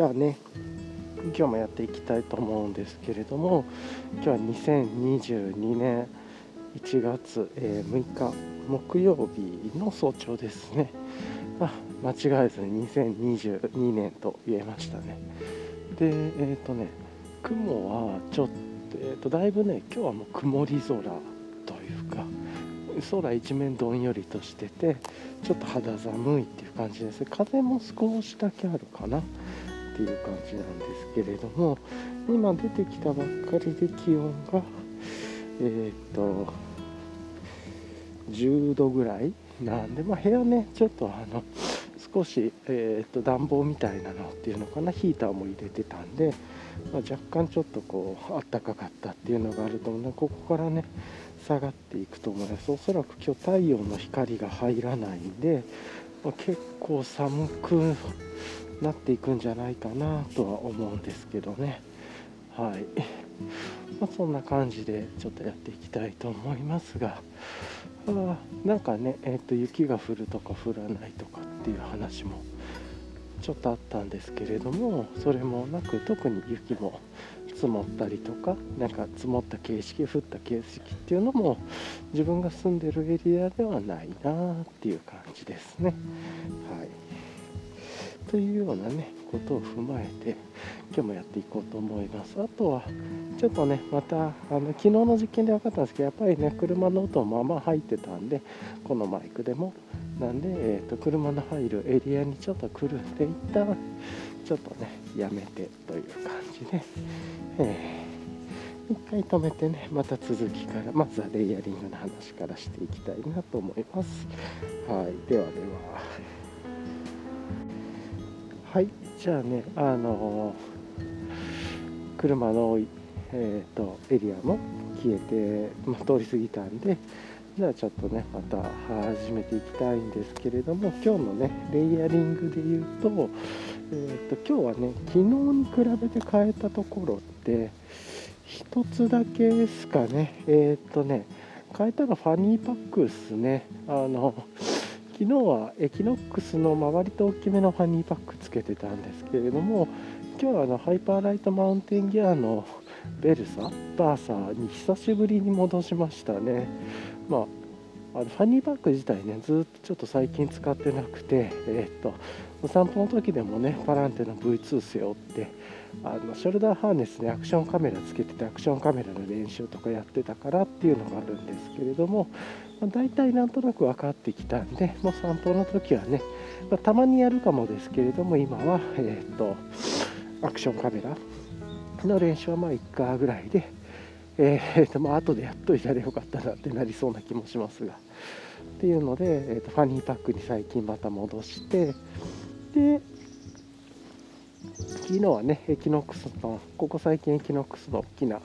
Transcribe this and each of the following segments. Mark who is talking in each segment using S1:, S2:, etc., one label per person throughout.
S1: じゃあね今日もやっていきたいと思うんですけれども今日は2022年1月、えー、6日木曜日の早朝ですね。あ間違えずに2022年と言えましたね。でえっ、ー、とね雲はちょっと,、えーと、だいぶね今日はもう曇り空というか空一面どんよりとしててちょっと肌寒いっていう感じです。風も少しだけあるかな。っていう感じなんですけれども今出てきたばっかりで気温がえっ、と10度ぐらいなんで、まあ、部屋ねちょっとあの少し、えーと、暖房みたいなのっていうのかなヒーターも入れてたんで、まあ、若干ちょっとこうあったかかったっていうのがあると思うのでここからね下がっていくと思います。おそらく今日太陽の光が入らないんで、まあ、結構寒くなっていくんじゃないかなとは思うんですけどね。はい、まあ、そんな感じでちょっとやっていきたいと思いますが。あなんかね、えーと、雪が降るとか降らないとかっていう話もちょっとあったんですけれどもそれもなく特に雪も積もったりとかなんか積もった形式降った形式っていうのも自分が住んでるエリアではないなっていう感じですね。はい。というようなねことを踏まえて今日もやっていこうと思います。あとはちょっとねまたあの昨日の実験で分かったんですけどやっぱりね車の音もまあま入ってたんでこのマイクでも。なんで、えーと、車の入るエリアにちょっと来るんで一旦ちょっとねやめてという感じで、えー、一回止めてねまた続きからまずはレイヤリングの話からしていきたいなと思います。はいではでは。はいじゃあねあのー、車の、えーと、エリアも消えて、まあ、通り過ぎたんでじゃあちょっとねまた始めていきたいんですけれども今日のねレイヤリングで言うと,、えーと、今日はね昨日に比べて変えたところって1つだけですかね。えっ、ー、とね変えたのファニーパックですね。あの昨日はエキノックスの周りと大きめのファニーパックつけてたんですけれども今日はあの Hyperlite Mountain Gear のベルサバーサーに久しぶりに戻しましたね。まあのファニーパック自体ねずっとちょっと最近使ってなくてえー、っとお散歩の時でもねパランテの V2 背負ってあのショルダーハーネスにアクションカメラつけててアクションカメラの練習とかやってたからっていうのがあるんですけれどもまあ、大体なんとなく分かってきたんでもう散歩の時はね、まあ、たまにやるかもですけれども今は、えー、っとアクションカメラの練習はまあ1回ぐらいで、えー、っとまあ後でやっといたらよかったなってなりそうな気もしますが。っていうので、えー、っとファニーパックに最近また戻してで昨日はねエキノックスのここ最近エキノックスの大きな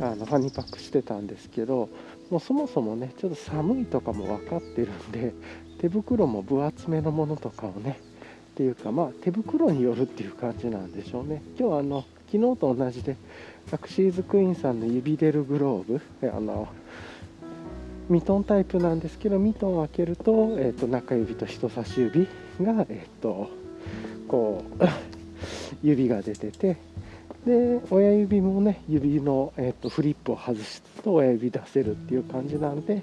S1: あのファニーパックしてたんですけどもうそもそもねちょっと寒いとかも分かってるんで 手袋も分厚めのものとかをねっていうかまあ手袋によるっていう感じなんでしょうね。今日はあの昨日と同じで Axesquin さんの指出るグローブあのミトンタイプなんですけどミトンを開けると,、えーと、中指と人差し指が、えーとこう 指が出ててで親指もね指の、えーと、フリップを外すと親指出せるっていう感じなんで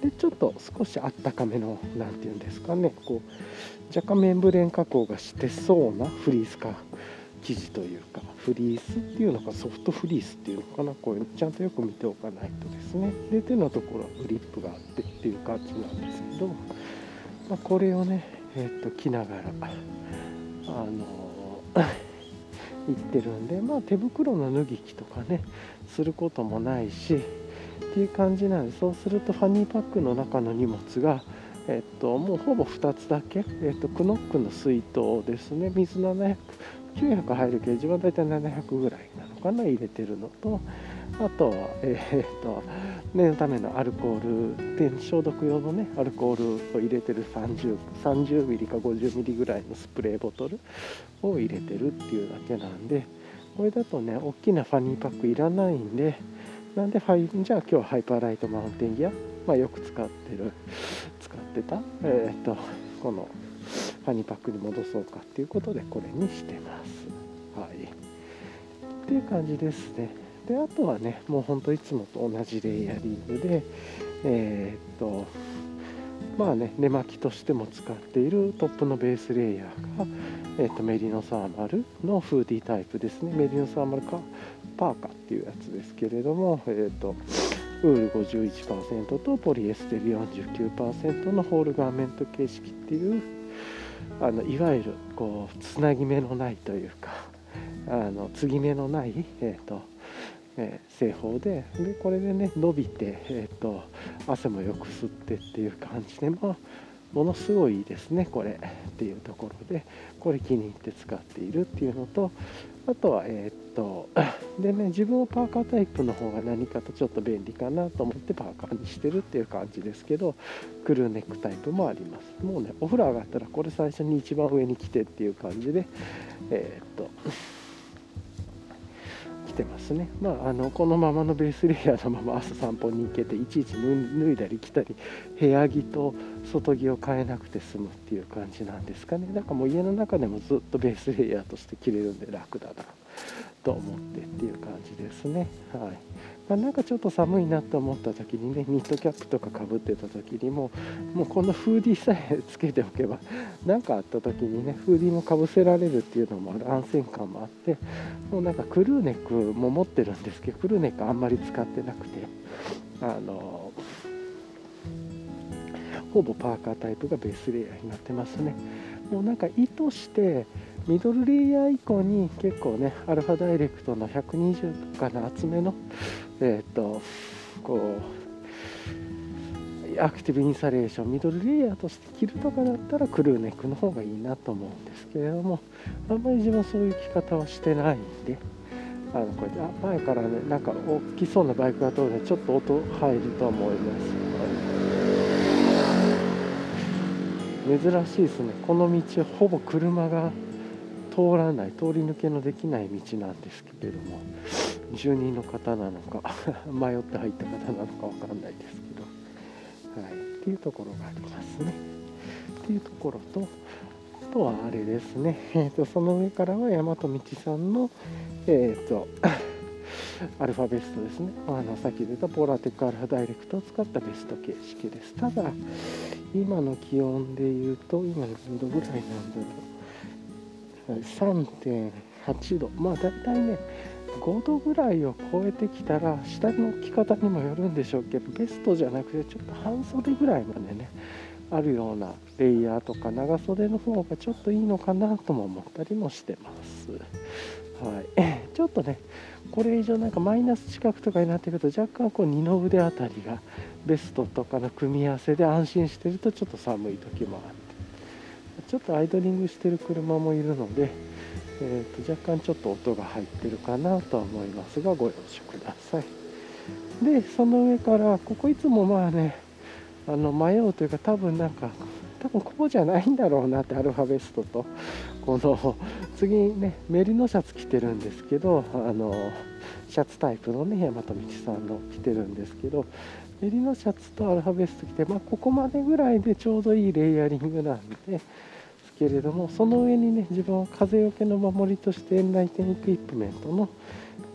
S1: でちょっと少しあったかめの何て言うんですかねこう若干メンブレン加工がしてそうなフリースか生地というかフリースっていうのかソフトフリースっていうのかなこういうのちゃんとよく見ておかないとですね。で手のところはフリップがあってっていう感じなんですけど、まあ、これをねえっ、ー、と着ながらあの行ってるんでまあ手袋の脱ぎ着とかねすることもないしっていう感じなんでそうするとファニーパックの中の荷物がえっと、もうほぼ2つだけ、えっと、クノックの水筒ですね、水700、900入るけど、自分は大体700ぐらいな。かな、入れてるのと、あとは、えー、っと、念のためのアルコール、で消毒用のね、アルコールを入れてる30、30ミリか50ミリぐらいのスプレーボトルを入れてるっていうだけなんで、これだとね、大きなファニーパックいらないんで、なんでファイ、じゃあ今日は Hyperlite Mountain Gear、まあ、よく使ってる、使ってた、えー、っと、このファニーパックに戻そうかっていうことでこれにしてます。はい。っていう感じですね。であとはねもうほんといつもと同じレイヤリングでえー、っとまあね根巻きとしても使っているトップのベースレイヤーが、えー、とメリノサーマルのフーディータイプですね。メリノサーマルかパーカっていうやつですけれども、えーと、ウール51%とポリエステル49%のホールガーメント形式っていうあのいわゆるこうつなぎ目のないというかあの継ぎ目のない、えーとえー、製法ででこれでね伸びて、えーと、汗もよく吸ってっていう感じで、まあ、ものすごいいいですねこれっていうところで。これ気に入って使っているっていうのとあとはえー、っ とでね自分はパーカータイプの方が何かとちょっと便利かなと思ってパーカーにしてるっていう感じですけどクルーネックタイプもあります。もうねお風呂上がったらこれ最初に一番上に来てっていう感じでえー、っとてますね、まあ、あのこのままのベースレイヤーのまま朝散歩に行けていちいち脱いだり着たり部屋着と外着を変えなくて済むっていう感じなんですかね。だからもう家の中でもずっとベースレイヤーとして着れるんで楽だなと思ってっていう感じですね。はい。あ、なんかちょっと寒いなと思った時にねニットキャップとかかぶってた時にももうこのフーディーさえつけておけば 何かあった時にねフーディーもかぶせられるっていうのもある安心感もあってもうなんかクルーネックも持ってるんですけどクルーネックあんまり使ってなくてあのほぼパーカータイプがベースレイヤーになってますね。もうなんか意図してミドルレイヤー以降に結構ねアルファダイレクトの120とかの厚めのえっ、とこうアクティブインサレーションミドルレイヤーとして着るとかだったらクルーネックの方がいいなと思うんですけれどもあんまり自分はそういう着方はしてないんであのこうやって前からねなんか大きそうなバイクが通るのでちょっと音入ると思います。珍しいですね。この道ほぼ車が通らない通り抜けのできない道なんですけれども住人の方なのか 迷って入った方なのか分かんないですけど、はい、っていうところがありますね。っていうところとあとはあれですね、えーと、その上からは大和道さんの、えーと、アルファベストですね。あのさっき出たポーラテックアルファダイレクトを使ったベスト形式です。ただ、今の気温で言うと、今何度ぐらいなんだろう。3.8度。まあ大体ね、5度ぐらいを超えてきたら下の着方にもよるんでしょうけどベストじゃなくてちょっと半袖ぐらいまでねあるようなレイヤーとか長袖の方がちょっといいのかなとも思ったりもしてます。はい、ちょっとねこれ以上なんかマイナス近くとかになってくると若干こう二の腕あたりがベストとかの組み合わせで安心してるとちょっと寒い時もあっちょっとアイドリングしてる車もいるのでえーと、若干ちょっと音が入ってるかなとは思いますがご容赦ください。でその上からここいつもまあねあの迷うというか多分なんか多分ここじゃないんだろうなってアルファベストとこの次ねメリノシャツ着てるんですけどあのシャツタイプのね大和道さんの着てるんですけどメリノシャツとアルファベスト着て、まあ、ここまでぐらいでちょうどいいレイヤリングなんでけれどもその上にね自分は風よけの守りとしてエンライテンエクイプメントの、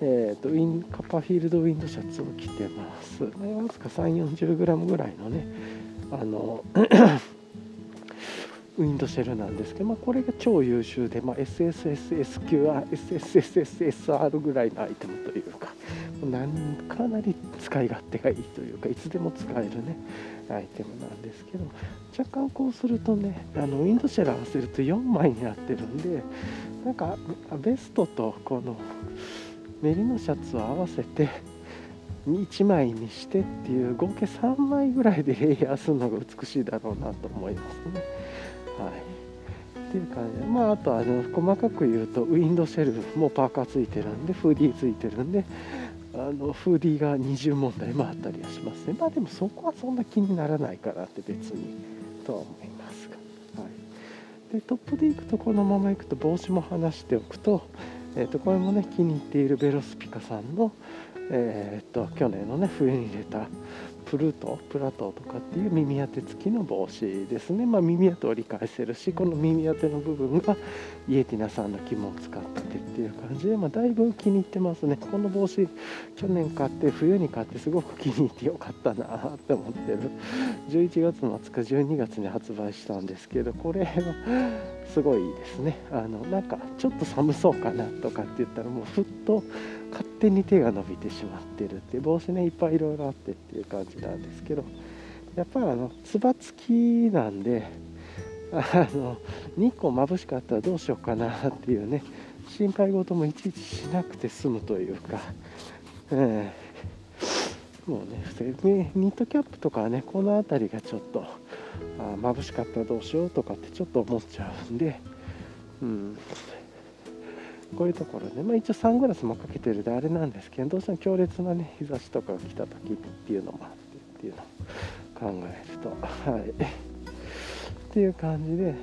S1: えーと、ウィンカッパーフィールドウィンドシャツを着てます、わずか 340g ぐらいのねあの ウィンドシェルなんですけど、まあ、これが超優秀で、まあ、SSSSQR、SSSSR ぐらいのアイテムというか、かなり使い勝手がいいというか、いつでも使えるね、アイテムなんですけど、若干こうするとね、あのウィンドシェル合わせると4枚になってるんで、なんかベストとこのメリノシャツを合わせて、1枚にしてっていう合計3枚ぐらいでレイヤーするのが美しいだろうなと思いますね。はい、っていう感じで、まあ、あとあの細かく言うとウィンドシェルもパーカーついてるんでフーディーついてるんであのフーディーが二重問題もあったりはしますね。まあでもそこはそんな気にならないかなって別にとは思いますが、はい、でトップでいくとこのままいくと帽子も離しておくと,、えー、とこれもね気に入っているベロスピカさんの、えー、と去年のね冬に出たフルートプラトーとかっていう耳当て付きの帽子ですね、まあ、耳当てを理解せるしこの耳当ての部分がイエティナさんの肝を使ったてっていう感じで、まあ、だいぶ気に入ってますね。この帽子去年買って冬に買ってすごく気に入ってよかったなって思ってる。11月末か12月に発売したんですけどこれはすごいですね。あのなんかちょっと寒そうかなとかって言ったらもうふっと勝手に手が伸びてしまってるって帽子ねいっぱいいろいろあってっていう感じなんですけどやっぱりあのつば付きなんであの日光眩しかったらどうしようかなっていうね心配事もいちいちしなくて済むというか、えー、もうねニットキャップとかはねこの辺りがちょっとあ眩しかったらどうしようとかってちょっと思っちゃうんで、うん、こういうところで、まあ、一応サングラスもかけてるであれなんですけどどうしても強烈なね日差しとかが来た時っていうのもあってっていうのを考えるとはい。っていう感じで、はい、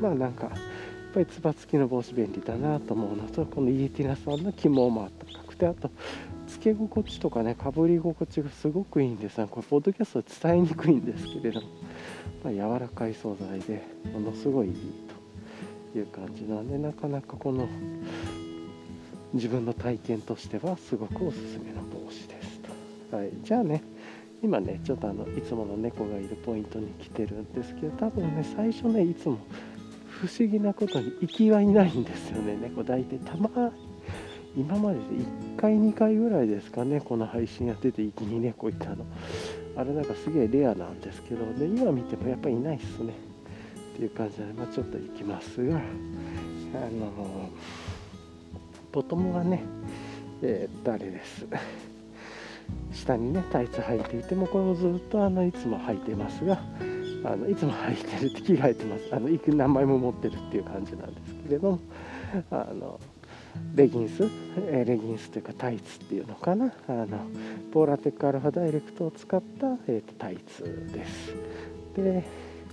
S1: まあなんかやっぱりつば付きの帽子便利だなと思うのとこのイエティナさんの肝もあった。かくてあとつけ心地とかねかぶり心地がすごくいいんです。がこれポッドキャスト伝えにくいんですけれども、まあ、柔らかい素材でものすごいいいという感じなんでなかなかこの自分の体験としてはすごくおすすめの帽子ですと、はい、じゃあね今ねちょっとあのいつもの猫がいるポイントに来てるんですけど多分ね最初ねいつも不思議なことに行きはいないんですよね。猫大体たま今までで1回2回ぐらいですかねこの配信やってて一気に猫いたの。あれなんかすげえレアなんですけどね今見てもやっぱりいないっすね。っていう感じで、まあ、ちょっと行きますがあのボトムはねえー、誰です？下にねタイツ履いていてもこれもずっとあのいつも履いてますがあのいつも履いてるって着替えてます。あの何枚も持ってるっていう感じなんですけれどもあのレギンス、レギンスというかタイツっていうのかな？あのポーラテックアルファダイレクトを使った、えーと、タイツです。で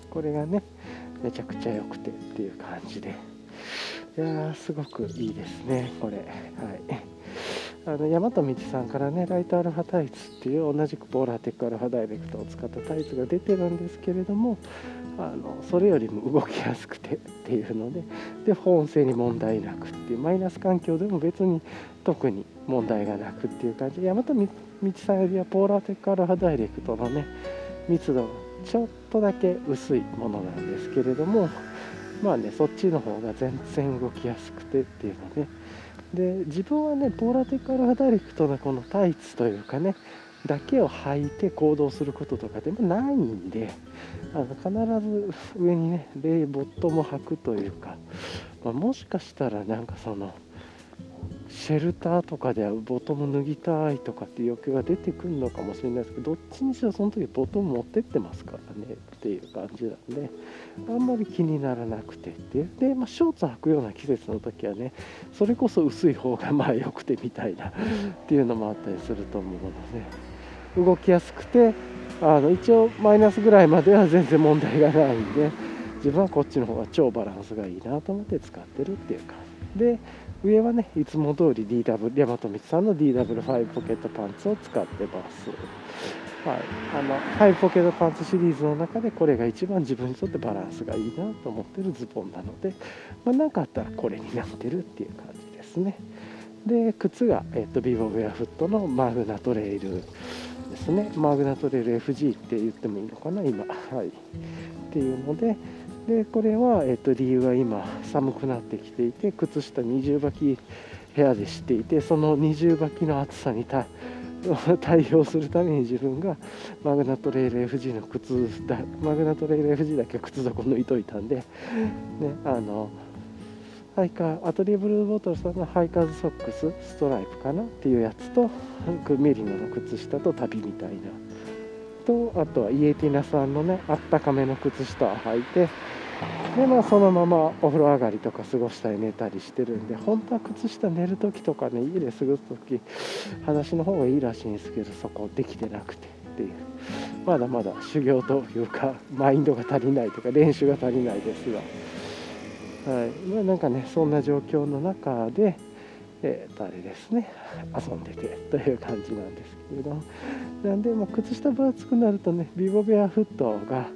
S1: これがねめちゃくちゃ良くてっていう感じで。いやーすごくいいですねこれ。はい。あの大和道さんからねライトアルファタイツっていう同じくポーラーテックアルファダイレクトを使ったタイツが出てるんですけれどもあのそれよりも動きやすくてっていうのでで保温性に問題なくっていうマイナス環境でも別に特に問題がなくっていう感じ。で大和道さんよりはポーラーテックアルファダイレクトのね密度がちょっとだけ薄いものなんですけれどもまあねそっちの方が全然動きやすくてっていうのでで自分はねポーラテックアルファダイレクトのこのタイツというかねだけを履いて行動することとかでもないんであの必ず上にねレイボットも履くというか、まあ、もしかしたらなんかそのシェルターとかでボトム脱ぎたいとかっていう欲求が出てくるのかもしれないですけどどっちにしろその時ボトム持ってってますからねっていう感じなんであんまり気にならなくて。ってで、まあ、ショーツ履くような季節の時はねそれこそ薄い方がまあ良くてみたいなっていうのもあったりすると思うので動きやすくてあの一応マイナスぐらいまでは全然問題がないんで自分はこっちの方が超バランスがいいなと思って使ってるっていう感じ。で上はねいつも通り DW 大和道さんの DW5 ポケットパンツを使ってます。はい、あの5ポケットパンツシリーズの中でこれが一番自分にとってバランスがいいなと思ってるズボンなので何、まあ、かあったらこれになってるっていう感じですね。で靴が、えっと、ビボウェアフットのマグナトレイルですね。マグナトレイル FG って言ってもいいのかな今。はい。っていうのででこれは、えっと、理由は今寒くなってきていて靴下二重履き部屋でしていてその二重履きの暑さに 対応するために自分がマグナトレイル FG の靴だマグナトレイル FG だけ靴底抜いといたんで、ね、あのハイカアトリエブルーボトルさんのハイカーズソックスストライプかなっていうやつとメリノの靴下と旅みたいなとあとは YETINA さんのねあったかめの靴下を履いてでまあそのままお風呂上がりとか過ごしたり寝たりしてるんで本当は靴下寝る時とかね家で過ごす時裸足の方がいいらしいんですけどそこできてなくてっていう。まだまだ修行というかマインドが足りないとか練習が足りないですが、はい。まあ、なんかねそんな状況の中でえー、とあれですね。遊んでてという感じなんですけれども。なんで、まあ、靴下分厚くなるとねビボベアフットが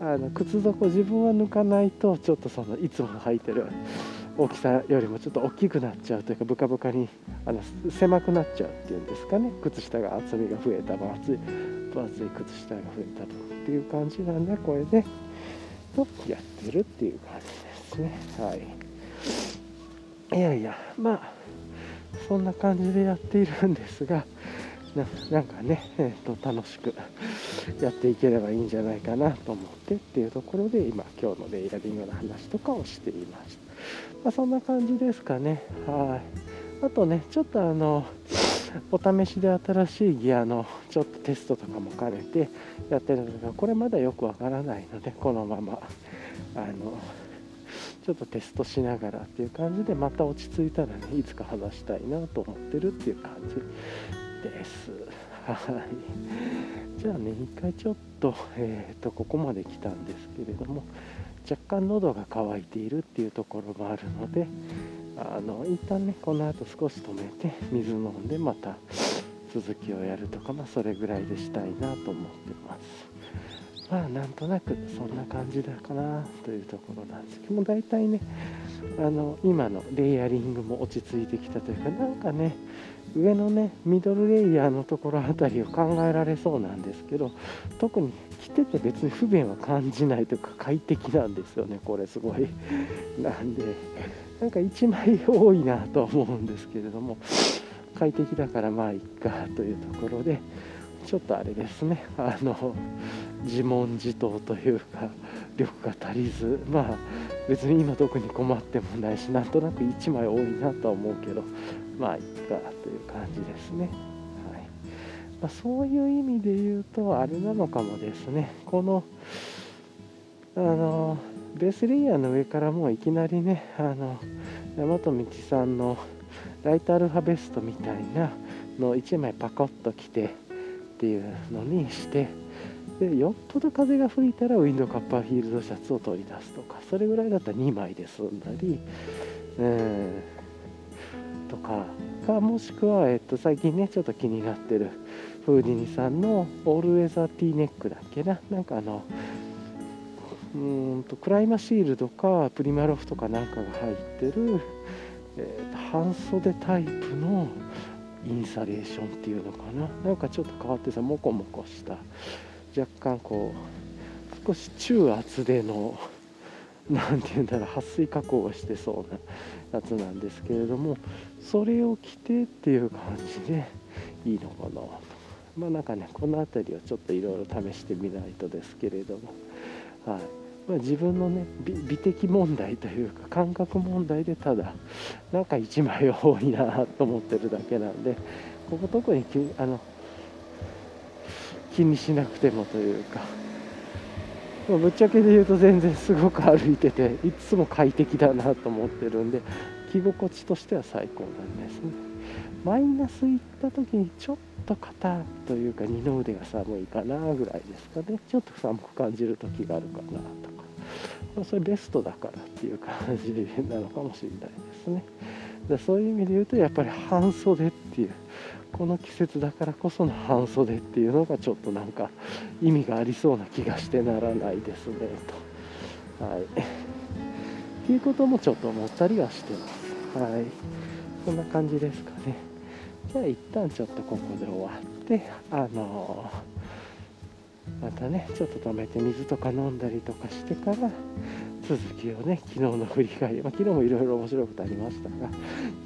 S1: あの靴底自分は抜かないとちょっとそのいつも履いてる大きさよりもちょっと大きくなっちゃうというかブカブカにあの狭くなっちゃうっていうんですかね。靴下が厚みが増えた分厚い分厚い靴下が増えた分っていう感じなんでこれでとやってるっていう感じですね。はい。いやいやまあそんな感じでやっているんですがなんかね、えーと、楽しくやっていければいいんじゃないかなと思ってっていうところで今今日のレイヤリングの話とかをしていました、まあ、そんな感じですかね。はい。あとねちょっとあのお試しで新しいギアのちょっとテストとかも兼ねてやってるんですがこれまだよくわからないのでこのままあのちょっとテストしながらっていう感じでまた落ち着いたらねいつか話したいなと思ってるっていう感じです。はい。じゃあね一回ちょっと,、えーと、ここまで来たんですけれども若干喉が渇いているっていうところもあるのであの一旦ねこの後少し止めて水飲んでまた続きをやるとかまあそれぐらいでしたいなと思ってます。まあなんとなくそんな感じだかなというところなんです。けども大体ねあの今のレイヤリングも落ち着いてきたというかなんかね上のねミドルレイヤーのところあたりを考えられそうなんですけど特に着てて別に不便は感じないというか快適なんですよねこれすごい。なんでなんか1枚多いなとは思うんですけれども快適だからまあいっかというところでちょっとあれですね。あの自問自答というか力が足りず。まあ別に今特に困ってもないしなんとなく1枚多いなとは思うけどまあいっかという感じですね。はい。まあ、そういう意味で言うとあれなのかもですね。このあのベースレイヤーの上からもういきなりねあの大和道さんのライトアルファベストみたいなの1枚パコッと着てっていうのにしてでよっぽど風が吹いたらウィンドカッパーフィールドシャツを取り出すとかそれぐらいだったら2枚で済んだり、うんとかかもしくは、えっと、最近ねちょっと気になってるフーディニさんのオールウェザーティーネックだっけな？なんかあのうんとクライマシールドかプリマロフとかなんかが入ってる、えー、半袖タイプのインサレーションっていうのかな。なんかちょっと変わってさモコモコした。若干こう少し中圧での 何て言うんだろう撥水加工をしてそうなやつなんですけれどもそれを着てっていう感じでいいのかなと。まあなんかねこの辺りをちょっといろいろ試してみないとですけれども。はい。まあ、自分のね美的問題というか感覚問題でただなんか1枚多いなと思ってるだけなんでここ特にあの気にしなくてもというか、まあ、ぶっちゃけで言うと全然すごく歩いてていつも快適だなと思ってるんで着心地としては最高なんですね。マイナス行った時にちょっと肩というか二の腕が寒いかなぐらいですかねちょっと寒く感じる時があるかなとか、まあ、それベストだからっていう感じなのかもしれないですね でそういう意味で言うとやっぱり半袖っていうこの季節だからこその半袖っていうのがちょっとなんか意味がありそうな気がしてならないですねと。はい。っていうこともちょっと思ったりはしてます。はい。こんな感じですかね。じゃあ一旦ちょっとここで終わって、あの、またね、ちょっと止めて水とか飲んだりとかしてから、続きをね昨日の振り返り、まあ、昨日もいろいろ面白いことありましたが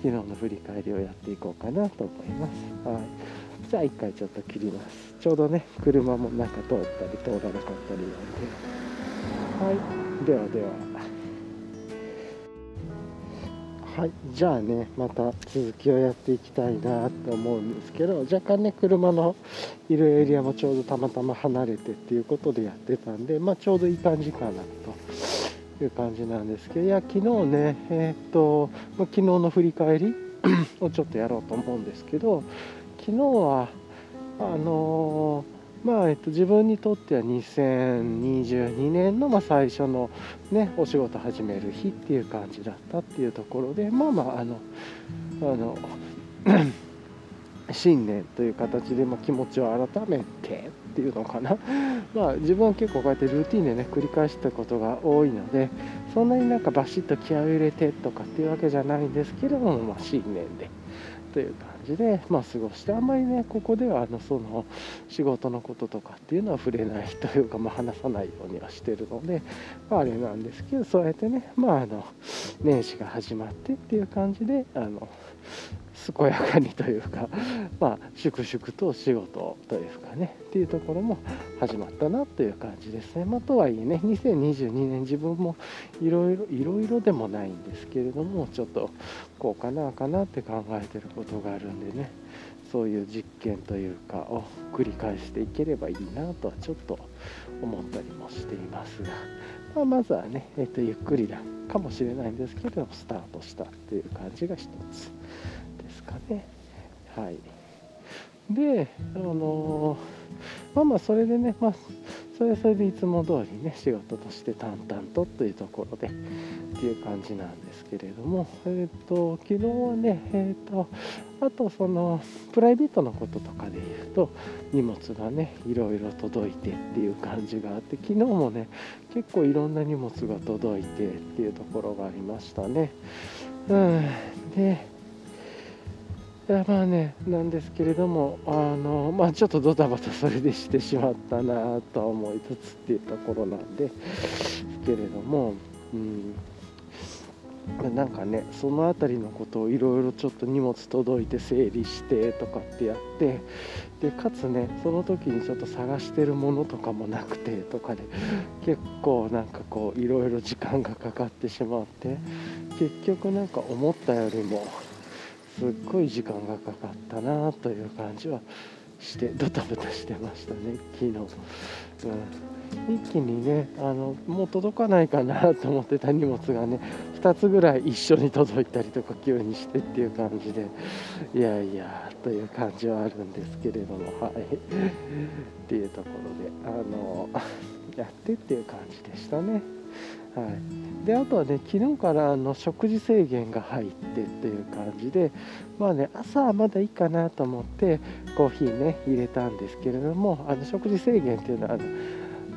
S1: 昨日の振り返りをやっていこうかなと思います、はい、じゃあ一回ちょっと切ります。ちょうどね車もなんか通ったり通らなかったりなんで。はい。ではでは。はいじゃあねまた続きをやっていきたいなと思うんですけど若干ね車のいるエリアもちょうどたまたま離れてっていうことでやってたんでまあちょうどいい感じかなという感じなんですけどいや昨日ねえー、っと、ま、昨日の振り返り をちょっとやろうと思うんですけど昨日はあのー、まあえっと、自分にとっては2022年のまあ最初の、ね、お仕事始める日っていう感じだったっていうところでまあまああのあの 新年という形で、ま気持ちを改めてっていうのかな、まあ、自分は結構こうやってルーティンでね繰り返したことが多いのでそんなになんかバシッと気合を入れてとかっていうわけじゃないんですけれども、まあ、新年でという感じで、まあ、過ごしてあんまりねここではあのその仕事のこととかっていうのは触れないというか、まあ、話さないようにはしてるので、まあ、あれなんですけどそうやってね、まあ、あの年始が始まってっていう感じであの健やかにというか、まあ、粛々と仕事というかねっていうところも始まったなという感じですね。まあ、とはいえね2022年自分もいろいろいろいろでもないんですけれどもちょっとこうかなあかなって考えてることがあるんでねそういう実験というかを繰り返していければいいなとはちょっと思ったりもしていますが、まあ、まずはね、えー、とゆっくりだかもしれないんですけれどもスタートしたっていう感じが一つ。かね。はい、で、あのまあまあそれでね、まあ、それはそれでいつも通りね仕事として淡々とというところでっていう感じなんですけれども、えーと、昨日はね、えーと、あとそのプライベートのこととかで言うと荷物がねいろいろ届いてっていう感じがあって昨日もね結構いろんな荷物が届いてっていうところがありましたね。うん、でまあねなんですけれどもあのまあちょっとドタバタそれでしてしまったなとは思いつつっていうところなんですけれどもうん。なんかねその辺りのことをいろいろちょっと荷物届いて整理してとかってやってでかつねその時にちょっと探してるものとかもなくてとかで結構なんかこういろいろ時間がかかってしまって結局なんか思ったよりもすっごい時間がかかったなという感じはしてドタバタしてましたね昨日、うん、一気にねあのもう届かないかなと思ってた荷物がね2つぐらい一緒に届いたりとか急にしてっていう感じでいやいやという感じはあるんですけれどもはい。っていうところであのやってっていう感じでしたね。はい、であとはね昨日からあの食事制限が入ってっていう感じでまあね朝はまだいいかなと思ってコーヒーね入れたんですけれどもあの食事制限っていうのはあの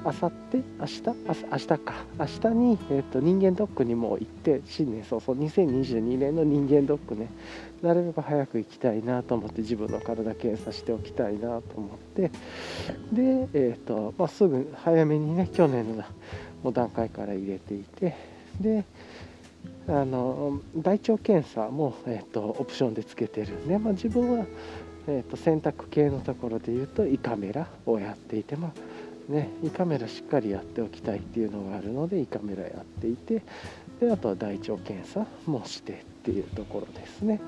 S1: あさって明日明日か。明日に、えーと、人間ドックにも行って新年早々2022年の人間ドックねなるべく早く行きたいなと思って自分の体検査しておきたいなと思って。で、えーとまあ、すぐ早めにね去年のもう段階から入れていてであの大腸検査も、えーと、オプションでつけてるんで、まあ、自分は、えーと、選択系のところで言うと胃カメラをやっていて、まあね、胃カメラしっかりやっておきたいっていうのがあるので胃カメラやっていてであとは大腸検査もしてっていうところですね。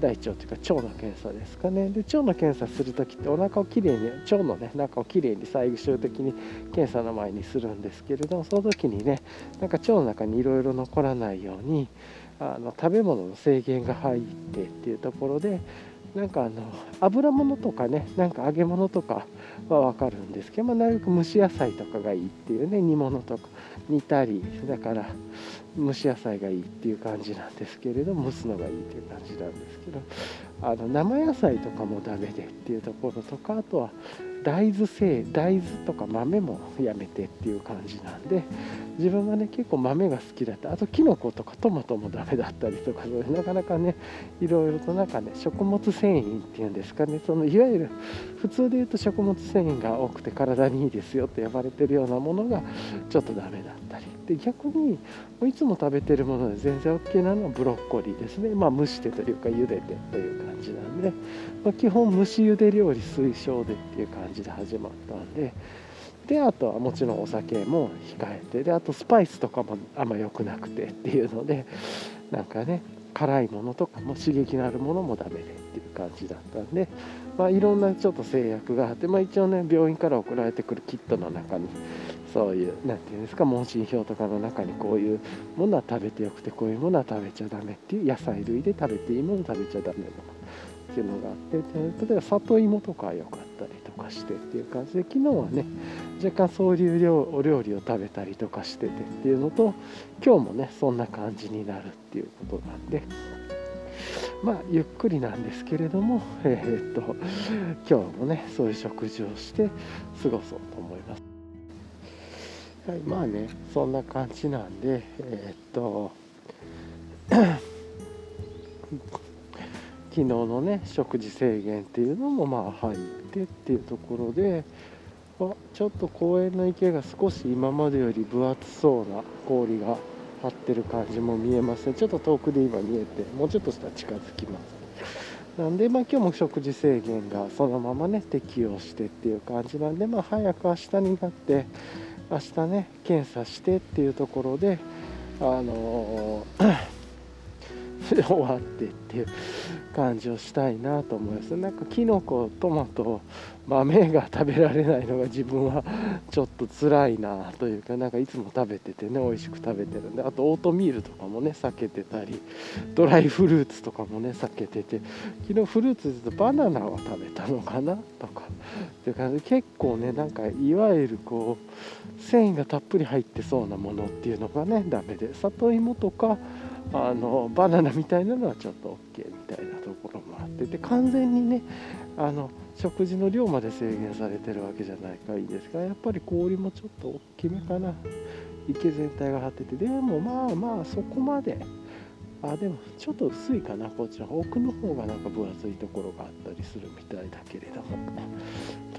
S1: 大腸というか腸の検査ですかね。で腸の検査する時ってお腹をきれいに腸のね中をきれいに最終的に検査の前にするんですけれどもその時にねなんか腸の中にいろいろ残らないようにあの食べ物の制限が入ってっていうところでなんかあの油物とかねなんか揚げ物とかは分かるんですけど、まあ、なるべく蒸し野菜とかがいいっていうね煮物とか煮たりだから蒸し野菜がいいっていう感じなんですけれど蒸すのがいいっていう感じなんですけどあの生野菜とかもダメでっていうところとかあとは大豆製大豆とか豆もやめてっていう感じなんで自分がね結構豆が好きだった。あとキノコとかトマトもダメだったりとかそなかなかねいろいろとなんかね食物繊維っていうんですかね。そのいわゆる普通で言うと食物繊維が多くて体にいいですよって呼ばれてるようなものがちょっとダメだったり。で逆にいつも食べてるもので全然 OK なのはブロッコリーですね。まあ蒸してというか茹でてという感じなんで、まあ、基本蒸し茹で料理推奨でっていう感じで始まったんでであとはもちろんお酒も控えてであとスパイスとかもあんま良くなくてっていうのでなんかね辛いものとかも刺激のあるものもダメでっていう感じだったんで、まあ、いろんなちょっと制約があって、まあ、一応ね病院から送られてくるキットの中にそういう何て言うんですか問診票とかの中にこういうものは食べてよくてこういうものは食べちゃダメっていう野菜類で食べていいもの食べちゃダメなのっていうのがあって例えば里芋とかは良かったりとかしてっていう感じで昨日はね若干そういうお料理を食べたりとかしててっていうのと今日もねそんな感じになるっていうことなんでまあゆっくりなんですけれども、えー、っと今日もねそういう食事をして過ごそうと思います。はい、まあねそんな感じなんでえー、っと昨日のね食事制限っていうのもまあ入ってっていうところであちょっと公園の池が少し今までより分厚そうな氷が張ってる感じも見えますね。ちょっと遠くで今見えてもうちょっとしたら近づきます。なんでまあ今日も食事制限がそのままね適用してっていう感じなんでまあ早く明日になって明日ね検査してっていうところであのー 終わってっていう感じをしたいなと思います。なんかきのこトマト豆が食べられないのが自分はちょっと辛いなというかなんかいつも食べててね美味しく食べてるんであとオートミールとかもね避けてたりドライフルーツとかもね避けてて昨日フルーツでとバナナは食べたのかなとかっていう感じ。で結構ねなんかいわゆるこう繊維がたっぷり入ってそうなものっていうのがねダメで里芋とかあのバナナみたいなのはちょっと OK みたいなところもあってて完全にねあの食事の量まで制限されてるわけじゃないかいいですがやっぱり氷もちょっと大きめかな。池全体が張ってて。でもまあまあそこまで。あでもちょっと薄いかな。こっちの奥の方がなんか分厚いところがあったりするみたいだけれども。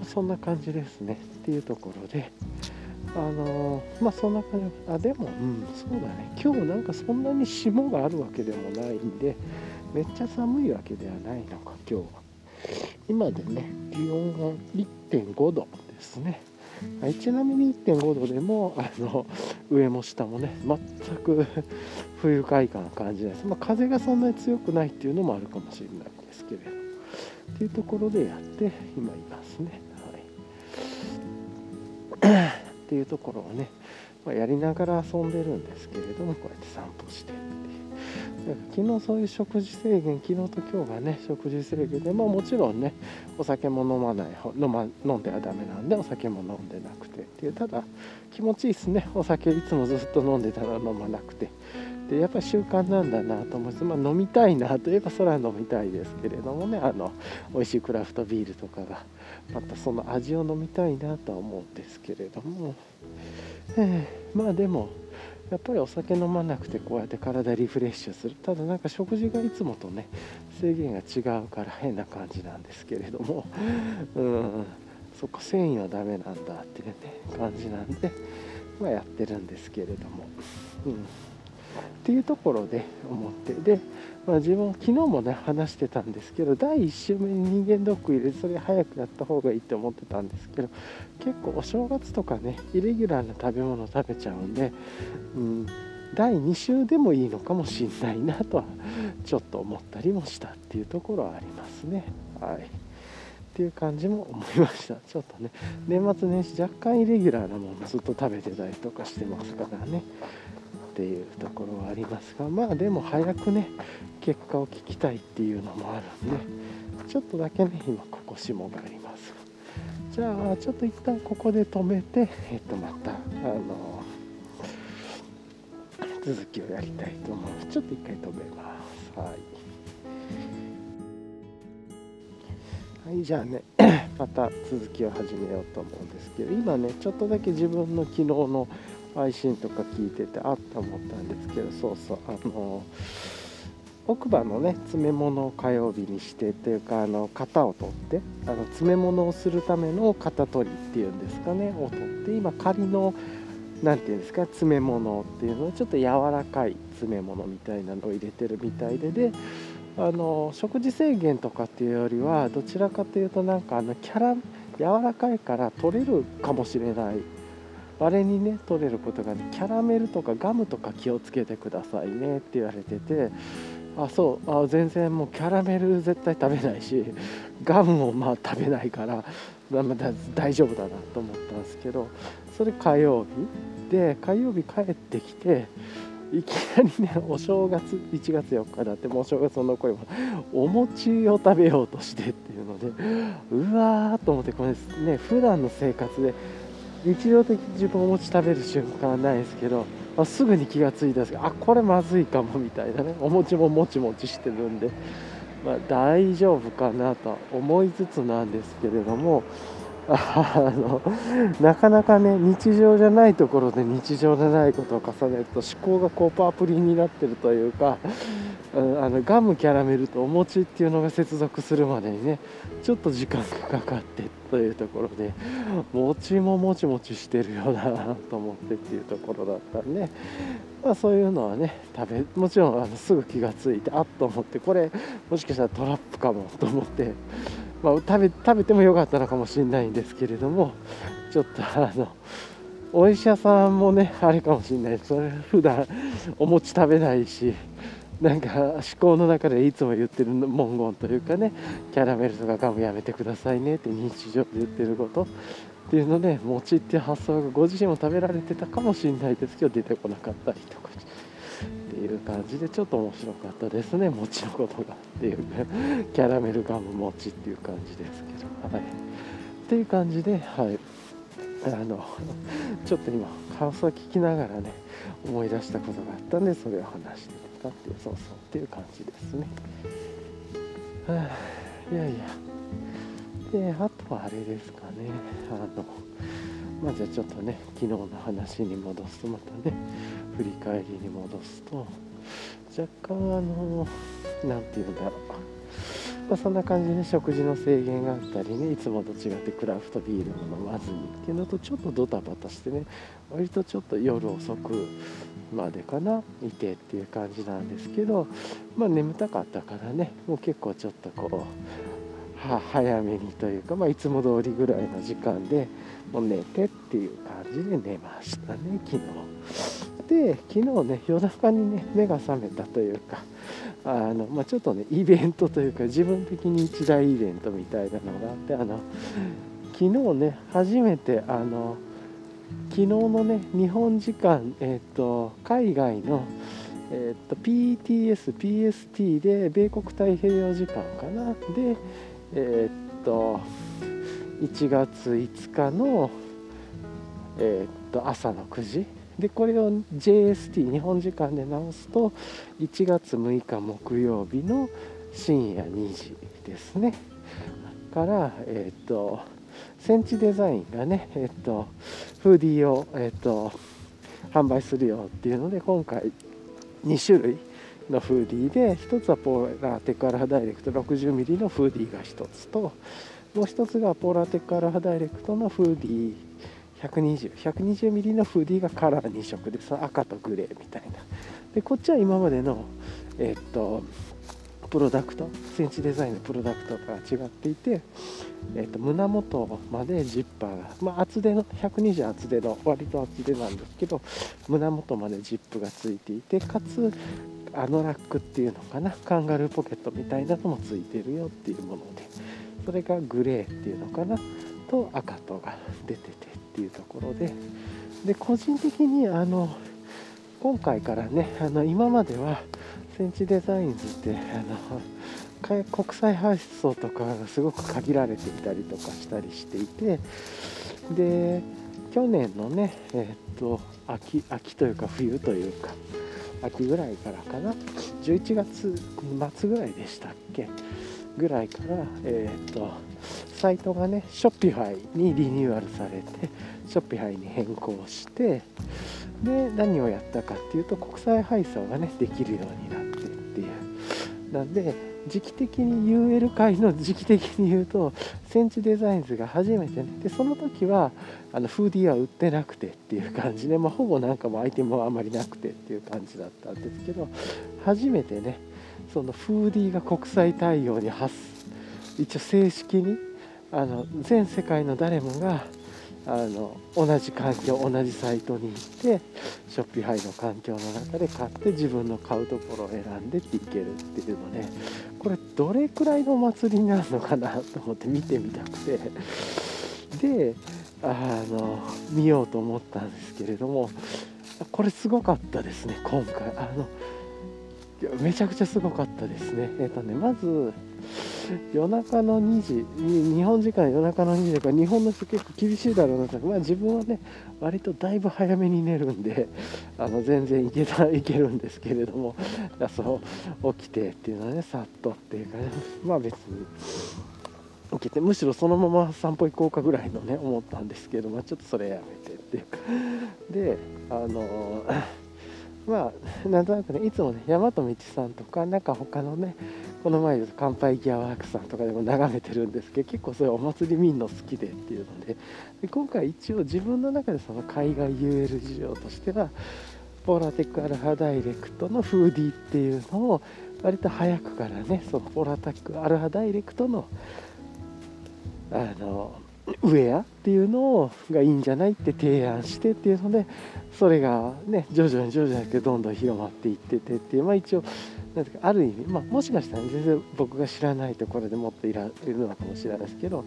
S1: そんな感じですね。っていうところで。あのー、まあそんな感じ。あでもうん。そうだね。今日なんかそんなに霜があるわけでもないんでめっちゃ寒いわけではないのか今日は。今でね気温が1.5度ですね。はい、ちなみに1.5度でもあの上も下もね全く 不愉快感感じないです、まあ、風がそんなに強くないっていうのもあるかもしれないですけれどっていうところでやって今いますね。はいっていうところをね、まあ、やりながら遊んでるんですけれどもこうやって散歩してっていう。昨日そういう食事制限昨日と今日がね食事制限で、まあ、もちろんねお酒も飲まない飲,、ま、飲んではダメなんでお酒も飲んでなくてっていう。ただ気持ちいいっすね。お酒いつもずっと飲んでたら飲まなくて。でやっぱり習慣なんだなと思います、まあ、飲みたいなといえばそれは飲みたいですけれどもね。あの美味しいクラフトビールとかがまたその味を飲みたいなとは思うんですけれども、えー、まあでもやっぱりお酒飲まなくてこうやって体リフレッシュする。ただなんか食事がいつもとね制限が違うから変な感じなんですけれども。うん。そっか繊維はダメなんだっていうね感じなんで、まあ、やってるんですけれども、うん、っていうところで思ってでまあ、自分昨日もね話してたんですけど第1週目に人間ドック入れてそれ早くやった方がいいって思ってたんですけど結構お正月とかねイレギュラーな食べ物食べちゃうんで、うん、第2週でもいいのかもしんないなとはちょっと思ったりもしたっていうところはありますね。はい。っていう感じも思いました。ちょっとね年末年始若干イレギュラーなものずっと食べてたりとかしてますからね。っていうところはありますがまあでも早くね結果を聞きたいっていうのもあるんでちょっとだけね今ここ霜があります。じゃあちょっと一旦ここで止めてえっとまたあの続きをやりたいと思います。ちょっと一回止めます。はい。はいじゃあねまた続きを始めようと思うんですけど今ねちょっとだけ自分の昨日の配信とか聞いててあっと思ったんですけどそうそうあの奥歯のね詰め物を火曜日にしてというかあの型を取ってあの詰め物をするための型取りっていうんですかねを取って今仮の何て言うんですか詰め物っていうのをちょっと柔らかい詰め物みたいなのを入れてるみたいでであの食事制限とかっていうよりはどちらかというとなんかあのキャラ柔らかいから取れるかもしれない稀にね取れることが、ね、キャラメルとかガムとか気をつけてくださいねって言われててあそうあ全然もうキャラメル絶対食べないし ガムもまあ食べないから大丈夫だなと思ったんですけどそれ火曜日で火曜日帰ってきていきなりねお正月1月4日だってもうお正月の残りもお餅を食べようとしてっていうのでうわーと思ってこれね普段の生活で日常的に自分お餅食べる瞬間はないですけどあすぐに気がついたんですけどあこれまずいかもみたいなね。お餅ももちもちしてるんで、まあ、大丈夫かなと思いつつなんですけれどもあの なかなかね日常じゃないところで日常じゃないことを重ねると思考がこうパープリになってるというかあのガムキャラメルとお餅っていうのが接続するまでにねちょっと時間がかかってというところで餅ももちもちしてるようだなと思ってっていうところだったんで、まあ、そういうのはね食べもちろんあのすぐ気がついてあっと思ってこれもしかしたらトラップかもと思って。まあ、食べ食べてもよかったのかもしれないんですけれどもちょっとあのお医者さんもねあれかもしれないそれ普段お餅食べないしなんか思考の中でいつも言ってる文言というかねキャラメルとかガムやめてくださいねって日常で言ってることっていうので餅っていう発想がご自身も食べられてたかもしれないですけど出てこなかったりとか。っていう感じでちょっと面白かったですね餅のことが。っていうキャラメルガム餅っていう感じですけど。はい。っていう感じではい。あの ちょっと今感想聞きながらね思い出したことがあったんでそれを話してたっていうそうそうっていう感じですね。はあいやいや。であとはあれですかね。あのまあじゃあちょっとね昨日の話に戻すとまたね振り返りに戻すと若干あの何て言うんだろう。まあ、そんな感じで食事の制限があったりねいつもと違ってクラフトビールも飲まずにっていうのとちょっとドタバタしてね割とちょっと夜遅くまでかないてっていう感じなんですけどまあ眠たかったからねもう結構ちょっとこう早めにというか、まあ、いつも通りぐらいの時間でもう寝てっていう感じで寝ましたね昨日。で昨日ね夜中にね目が覚めたというかあの、まあ、ちょっとねイベントというか自分的に一大イベントみたいなのがあってあの昨日ね初めてあの昨日のね日本時間、えーと、海外の、えーと、PTS、PST で米国太平洋時間かな。で、えっ、と1月5日の、えっ、と朝の9時。でこれを JST 日本時間で直すと1月6日木曜日の深夜2時ですね。からえっ、とセンチデザインがねえっ、とフーディーをえっ、と販売するよっていうので今回2種類のフーディーで1つはポーラーテクアルファダイレクト 60mm のフーディーが1つともう1つがポーラーテックアルファダイレクトのフーディー。120,120mm のフーディーがカラー2色でその赤とグレーみたいな。でこっちは今までのえ、っとプロダクトセンチデザインのプロダクトとは違っていて、えー、と胸元までジッパーが、まあ、厚手の120厚手の割と厚手なんですけど胸元までジップがついていてかつあのラックっていうのかなカンガルーポケットみたいなのもついてるよっていうもので。それがグレーっていうのかな？と赤とが出ててっていうところで。で個人的にあの今回からねあの今まではセンチデザインズってあの国際配送とかがすごく限られていたりとかしたりしていて。で去年のねえっ、と秋秋というか冬というか秋ぐらいからかな？11月末ぐらいでしたっけ？ぐらいから、えーと、サイトがね Shopify にリニューアルされて Shopify に変更してで何をやったかっていうと国際配送がねできるようになってっていう。なんで時期的に UL 界の時期的に言うと Senchi Designs が初めてねでその時はあのフーディーは売ってなくてっていう感じで、まあ、ほぼなんかもアイテムはあまりなくてっていう感じだったんですけど初めてねそのフーディーが国際対応に発一応正式にあの全世界の誰もがあの同じ環境同じサイトに行ってショッピファイの環境の中で買って自分の買うところを選んでっていけるっていうのでこれどれくらいのお祭りになるのかなと思って見てみたくて。であの見ようと思ったんですけれどもこれすごかったですね今回。あのめちゃくちゃすごかったですね。えっ、とねまず夜中の2時日本時間夜中の2時だから日本の人結構厳しいだろうなと。まあ自分はね割とだいぶ早めに寝るんであの全然いけたいけるんですけれども。そう起きてっていうのはねさっとっていうかねまあ別に起きてむしろそのまま散歩行こうかぐらいのね思ったんですけど、まあ、ちょっとそれやめてっていう。かであのまあなんとなくねいつもね大和道さんとかなんか他のねこの前乾杯ギアワークさんとかでも眺めてるんですけど結構そういうお祭り見んの好きでっていうのでで今回一応自分の中でその海外 UL 事情としてはポーラテックアルファダイレクトのフーディーっていうのを割と早くからねそのポーラテックアルファダイレクトのあのウェアっていうのがいいんじゃないって提案してっていうのでそれがね徐々に徐々にどんどん広まっていっててっていうまあ一応なんかある意味、まあ、もしかしたら全然僕が知らないところでもっといられるのかもしれないですけど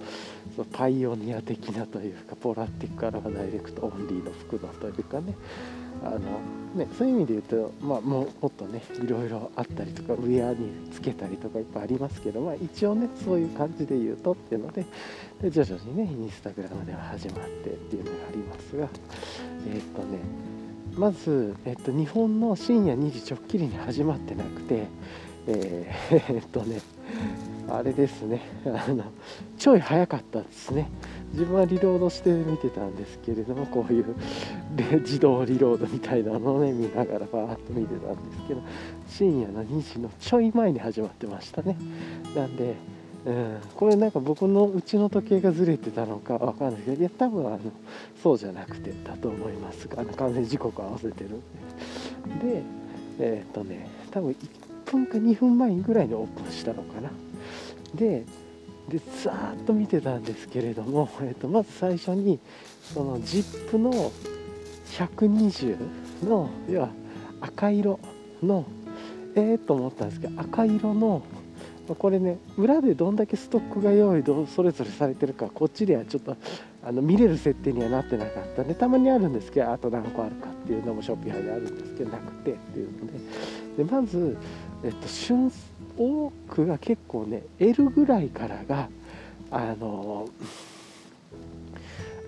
S1: そのパイオニア的なというかポラティックアラファダイレクトオンリーの服だというかね。あのねそういう意味で言うと、まあ、ももっとねいろいろあったりとかウェアにつけたりとかいっぱいありますけど、まあ、一応ねそういう感じで言うとっていうのでで徐々にねインスタグラムでは始まってっていうのがありますがえー、っとねまず、えっと、日本の深夜2時ちょっきりに始まってなくて、えー、えっとね、あれですねあの、ちょい早かったですね。自分はリロードして見てたんですけれども、こういう自動リロードみたいなのをね、見ながらバーッと見てたんですけど、深夜の2時のちょい前に始まってましたね。なんで、うん、これなんか僕のうちの時計がずれてたのかわかんない。けどいや多分あのそうじゃなくてだと思いますが完全に時刻合わせてる。ででえっ、とね多分1分か2分前ぐらいにオープンしたのかな。ででざーっと見てたんですけれども、えー、とまず最初にその ZIP の120の要は赤色のええー、と思ったんですけど赤色のこれね裏でどんだけストックが用意それぞれされてるかこっちではちょっとあの見れる設定にはなってなかったんでたまにあるんですけどあと何個あるかっていうのもショッピファイであるんですけどなくてっていうので。でまず、えっと、旬多くが結構ね L ぐらいからがあの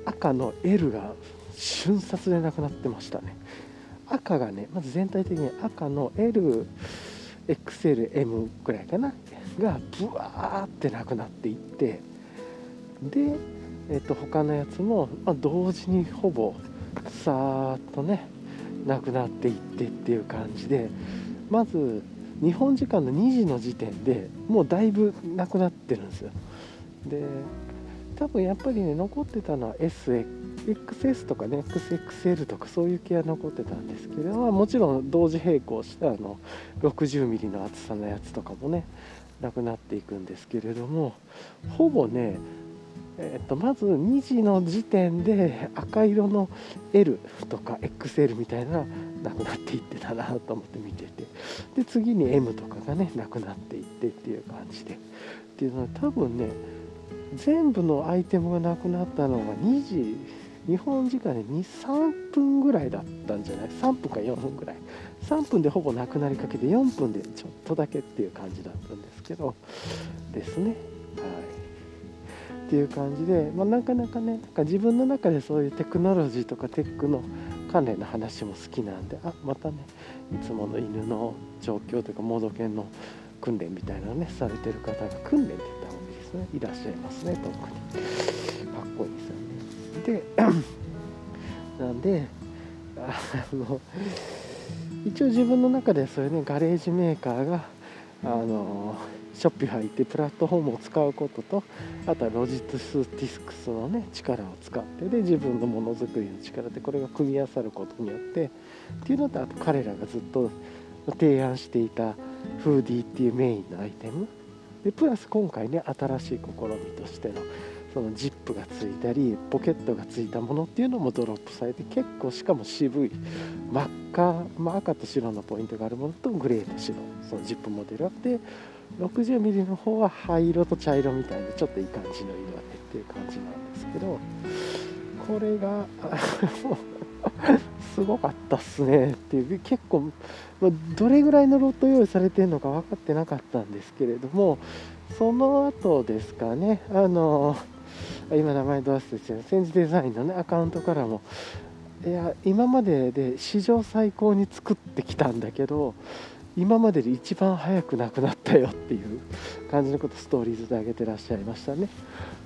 S1: 赤の L が瞬殺でなくなってましたね。赤がねまず全体的に赤の LXLM ぐらいかな。がブワーってなくなっていってで、えっと、他のやつも、まあ、同時にほぼさーっとねなくなっていってっていう感じでまず日本時間の2時の時点でもうだいぶなくなってるんですよ。で多分やっぱりね残ってたのは SXS とかね XXL とかそういう系は残ってたんですけど、もちろん同時並行したあの 60mm の厚さのやつとかもねなくなっていくんですけれどもほぼねえー、とまず2時の時点で赤色の L とか XL みたいななくなっていってたなと思って見ててで次に M とかがねなくなっていってっていう感じで。っていうのは多分ね全部のアイテムがなくなったのが2時日本時間で23分ぐらいだったんじゃない？3分か4分ぐらい。3分でほぼなくなりかけて4分でちょっとだけっていう感じだったんですけどですね。はい。っていう感じで、まあ、なかなかねなんか自分の中でそういうテクノロジーとかテックの関連の話も好きなんであまたねいつもの犬の状況というか盲導犬の訓練みたいなのねされてる方が訓練って言った方がいいですね。いらっしゃいますね特に。かっこいいですよね。で なんであの一応自分の中でそういうねガレージメーカーがあの Shopify ってプラットフォームを使うこととあとはロジスティクスのね力を使ってで自分のものづくりの力でこれが組み合わさることによってっていうのとあと彼らがずっと提案していたフーディーっていうメインのアイテム。でプラス今回ね新しい試みとしてのそのジップがついたりポケットがついたものっていうのもドロップされて結構しかも渋い。真っ赤、ま、赤と白のポイントがあるものとグレーと白そのジップモデルあって 60mm の方は灰色と茶色みたいなちょっといい感じの色当てっていう感じなんですけどこれが すごかったっすねっていう結構どれぐらいのロット用意されてるのか分かってなかったんですけれどもその後ですかねあの今名前どうしてる？戦時デザインのねアカウントからも。いや今までで史上最高に作ってきたんだけど今までで一番早くなくなったよっていう感じのことストーリーズで上げてらっしゃいましたね。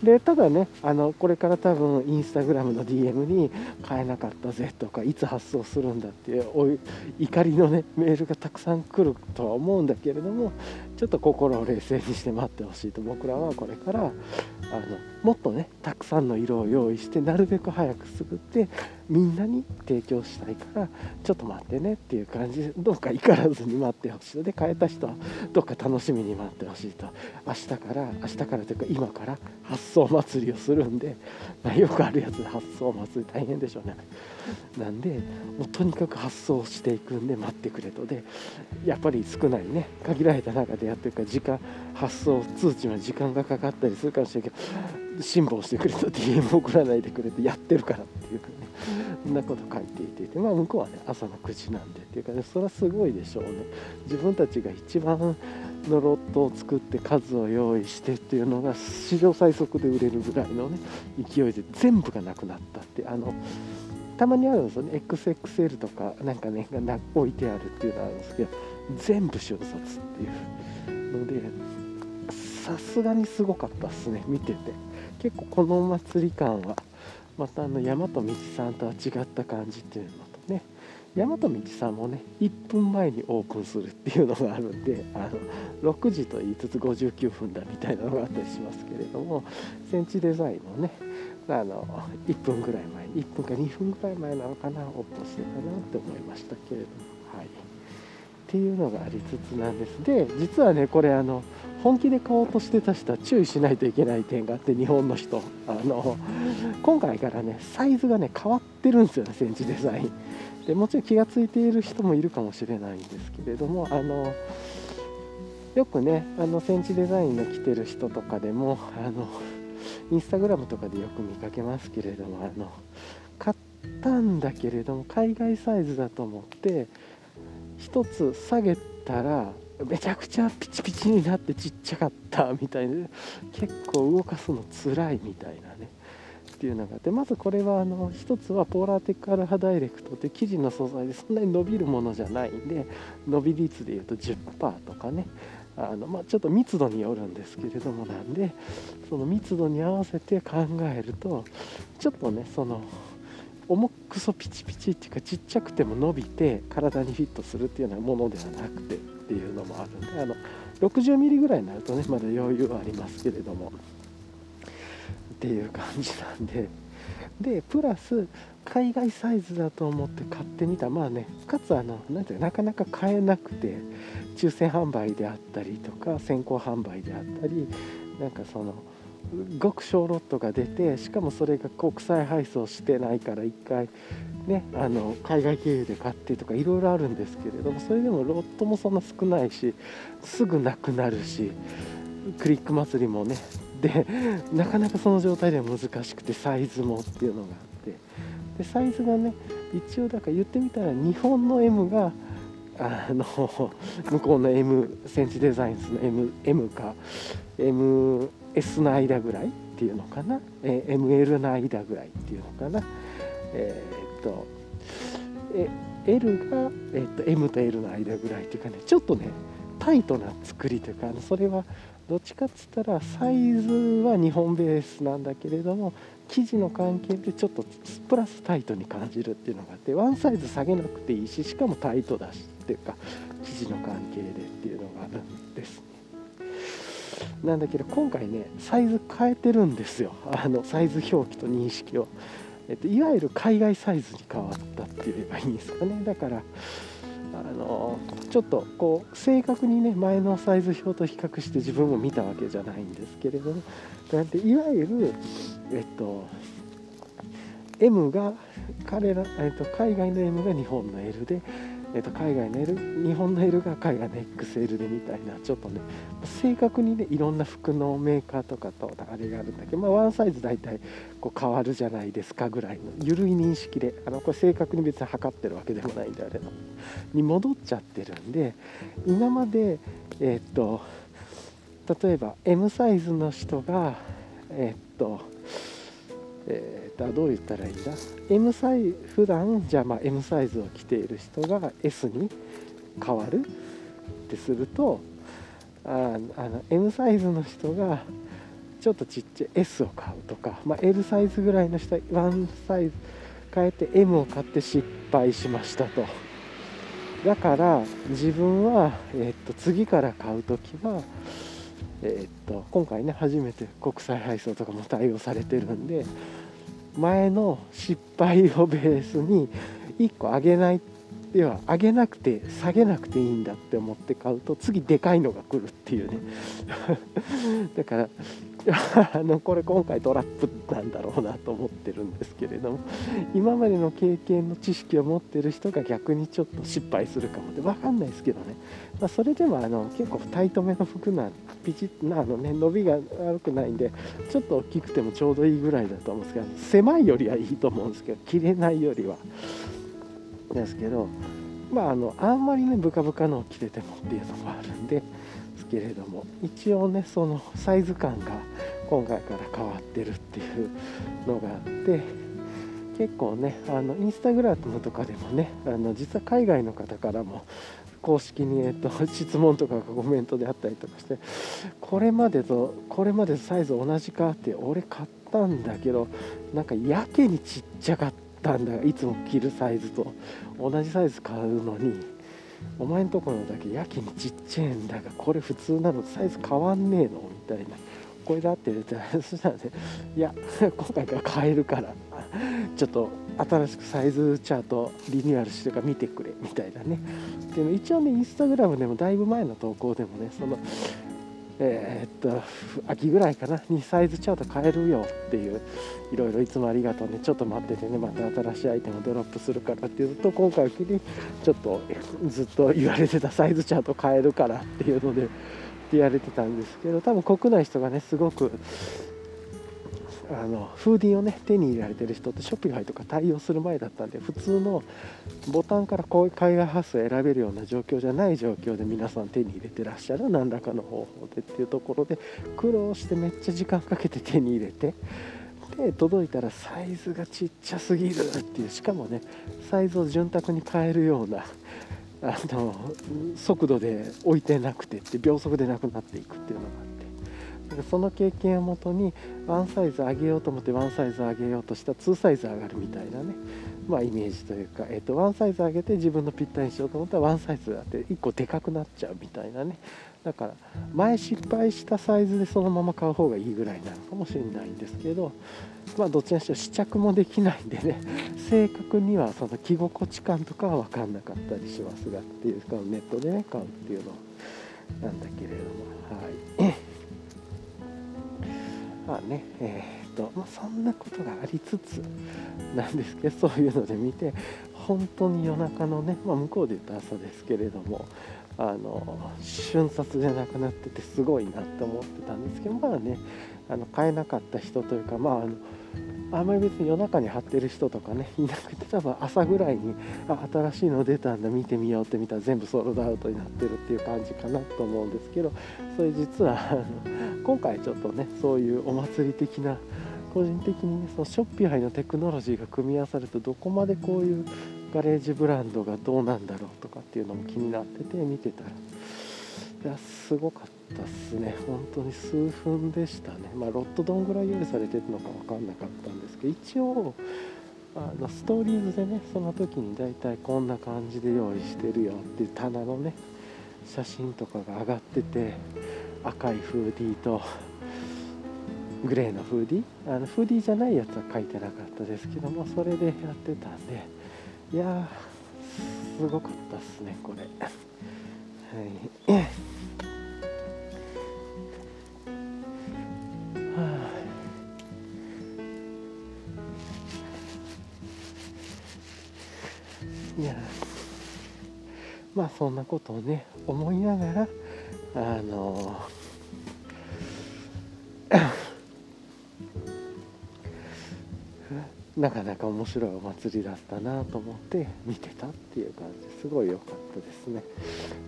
S1: でただねあのこれから多分インスタグラムの DM に買えなかったぜとかいつ発送するんだっていう怒りのねメールがたくさん来るとは思うんだけれどもちょっと心を冷静にして待ってほしいと僕らはこれからあのもっとねたくさんの色を用意してなるべく早く作ってみんなに提供したいからちょっと待ってねっていう感じでどうか怒らずに待ってほしいので変えた人はどっか楽しみに待ってほしいと。明日から明日からというか今から発送祭りをするんで、まあ、よくあるやつで発送祭り大変でしょうね。なんでもうとにかく発送していくんで待ってくれと。でやっぱり少ないね。限られた中でやってるから時間発送通知の時間がかかったりするかもしれないけど辛抱してくれと。DM 送らないでくれてやってるからっていうかね。そんなこと書いていて。まあ向こうはね朝の9時なんでっていうかね。それはすごいでしょうね。自分たちが一番のロットを作って数を用意してっていうのが史上最速で売れるぐらいのね勢いで全部がなくなったって。あのたまにあるんですよね XXL とかなんかねが置いてあるっていうのがあるんですけど全部瞬殺っていうのでさすがにすごかったっすね見てて。結構このお祭り感はまたあの大和道さんとは違った感じっていうのとね大和道さんもね1分前にオープンするっていうのがあるんであの6時と言いつつ59分だみたいなのがあったりしますけれどもセンチデザインのねあの1分ぐらい前1分か2分ぐらい前なのかなオープンしてたなって思いましたけれども。はい。っていうのがありつつなんです。で実はねこれあの本気で買おうとしてた人は注意しないといけない点があって日本の人。あの今回からねサイズがね変わってるんですよねセンチデザイン。でもちろん気が付いている人もいるかもしれないんですけれどもあのよくねあのセンチデザインの着てる人とかでもあのインスタグラムとかでよく見かけますけれどもあの買ったんだけれども海外サイズだと思って1つ下げたらめちゃくちゃピチピチになってちっちゃかったみたいな結構動かすの辛いみたいなね。っていうのがあってまずこれはあの一つはポーラーテックアルファダイレクトって生地の素材でそんなに伸びるものじゃないんで伸び率でいうと10%とかね。あの、まあ、ちょっと密度によるんですけれどもなんでその密度に合わせて考えるとちょっとねその重くそピチピチっていうかちっちゃくても伸びて体にフィットするっていうようなものではなくてっていうのもあるんであの 60mm ぐらいになるとねまだ余裕はありますけれども。っていう感じなんででプラス海外サイズだと思って買ってみた。まあねかつあのなんていうなかなか買えなくて抽選販売であったりとか先行販売であったりなんかその極小ロットが出てしかもそれが国際配送してないから1回ねあの海外経由で買ってとかいろいろあるんですけれどもそれでもロットもそんな少ないしすぐなくなるしクリック祭りもねでなかなかその状態では難しくてサイズもっていうのがあって。でサイズがね一応だから言ってみたら日本の M があの 向こうの M センチデザインズの M, M か MS の間ぐらいっていうのかな、え ML の間ぐらいっていうのかな？えー、っとえ L が、え、っと M と L の間ぐらいっていうかねちょっとねタイトな作りというかそれはどっちかっつったらサイズは日本ベースなんだけれども生地の関係でちょっとプラスタイトに感じるっていうのがあってワンサイズ下げなくていいししかもタイトだしっていうか生地の関係でっていうのがあるんですね。なんだけど今回ねサイズ変えてるんですよ。あのサイズ表記と認識を、えっと、いわゆる海外サイズに変わったって言えばいいんですかね。だからあのちょっとこう正確にね前のサイズ表と比較して自分も見たわけじゃないんですけれども。なんでいわゆるえっと M が彼ら、えっと、海外の M が日本の L でえー、と海外の L 日本の L が海外の XL でみたいなちょっとね正確にねいろんな服のメーカーとかとあれがあるんだけど、まあ、ワンサイズ大体こう変わるじゃないですかぐらいの緩い認識であのこれ正確に別に測ってるわけでもないんであれのに戻っちゃってるんで今までえっ、と例えば M サイズの人がえっ、とえー、どう言ったらいいんだ？M サイ普段じゃあまあ M サイズを着ている人が S に変わるってするとああの M サイズの人がちょっとちっちゃい S を買うとか、まあ、L サイズぐらいの人は1サイズ変えて M を買って失敗しましたと。だから自分は、え、っと次から買う時はえ、っと今回ね初めて国際配送とかも対応されてるんで前の失敗をベースに1個上げないでは上げなくて下げなくていいんだって思って買うと次でかいのが来るっていうね。だから あのこれ今回トラップなんだろうなと思ってるんですけれども今までの経験の知識を持ってる人が逆にちょっと失敗するかもって分かんないですけどね、まあ、それでもあの結構タイトめの服なピチッなあのね伸びが悪くないんでちょっと大きくてもちょうどいいぐらいだと思うんですけど狭いよりはいいと思うんですけど着れないよりは。ですけどまああのあんまりねブカブカのを着ててもっていうのもあるんでけれども一応ねそのサイズ感が今回から変わってるっていうのがあって結構ねあのインスタグラムとかでもねあの実は海外の方からも公式に、えっと、質問とかがコメントであったりとかしてこれまでとこれまでサイズ同じかって俺買ったんだけどなんかやけにちっちゃかったんだいつも着るサイズと同じサイズ買うのにお前んとこのだけやけにちっちゃいんだがこれ普通なのサイズ変わんねえの？みたいな。これだって言ってそしたらねいや今回から変えるからちょっと新しくサイズチャートリニューアルしてるから見てくれみたいなね。でも一応ねインスタグラムでもだいぶ前の投稿でもねそのえー、っと秋ぐらいかな。にサイズチャート変えるよっていういろいろいつもありがとうね。ちょっと待っててね。また新しいアイテムドロップするからっていうと今回を機にちょっとずっと言われてたサイズチャート変えるからっていうのでって言われてたんですけど多分国内人がねすごくあのフーディーをね手に入れられてる人ってショッピングハイとか対応する前だったんで普通のボタンからこういう海外発送を選べるような状況じゃない状況で皆さん手に入れてらっしゃる何らかの方法でっていうところで苦労してめっちゃ時間かけて手に入れてで届いたらサイズがちっちゃすぎるっていうしかもねサイズを潤沢に変えるようなあの速度で置いてなくてって秒速でなくなっていくっていうのがその経験をもとにワンサイズ上げようと思ってワンサイズ上げようとしたら2サイズ上がるみたいなねまあイメージというか、えーと、ワンサイズ上げて自分のぴったりにしようと思ったらワンサイズだって1個でかくなっちゃうみたいなねだから前失敗したサイズでそのまま買う方がいいぐらいなのかもしれないんですけどまあどっちにしろ試着もできないんでね正確にはその着心地感とかは分かんなかったりしますがっていうかネットでね買うっていうのなんだけれどもはい。まあねえー、っと、まあ、そんなことがありつつなんですけどそういうので見て本当に夜中のね、まあ、向こうで言った朝ですけれどもあの瞬殺じゃなくなっててすごいなって思ってたんですけどまあねあの買えなかった人というかまああのあんまり別に夜中に貼ってる人とかね いなくて多分朝ぐらいにあ新しいの出たんだ見てみようって見たら全部ソールドアウトになってるっていう感じかなと思うんですけどそれ実はあの今回ちょっとねそういうお祭り的な個人的に、ね、そのショッピファイのテクノロジーが組み合わさるとどこまでこういうガレージブランドがどうなんだろうとかっていうのも気になってて見てたらいやすごかったっすね。本当に数分でしたね。まあロットどんぐらい用意されてるのか分かんなかったんですけど一応あのストーリーズでねその時に大体こんな感じで用意してるよっていう棚のね写真とかが上がってて赤いフーディーとグレーのフーディー？あのフーディーじゃないやつは書いてなかったですけどもそれでやってたんでいやーすごかったっすねこれ。はい。い。やまあそんなことをね思いながらあのなかなか面白いお祭りだったなと思って見てたっていう感じすごい良かったですね。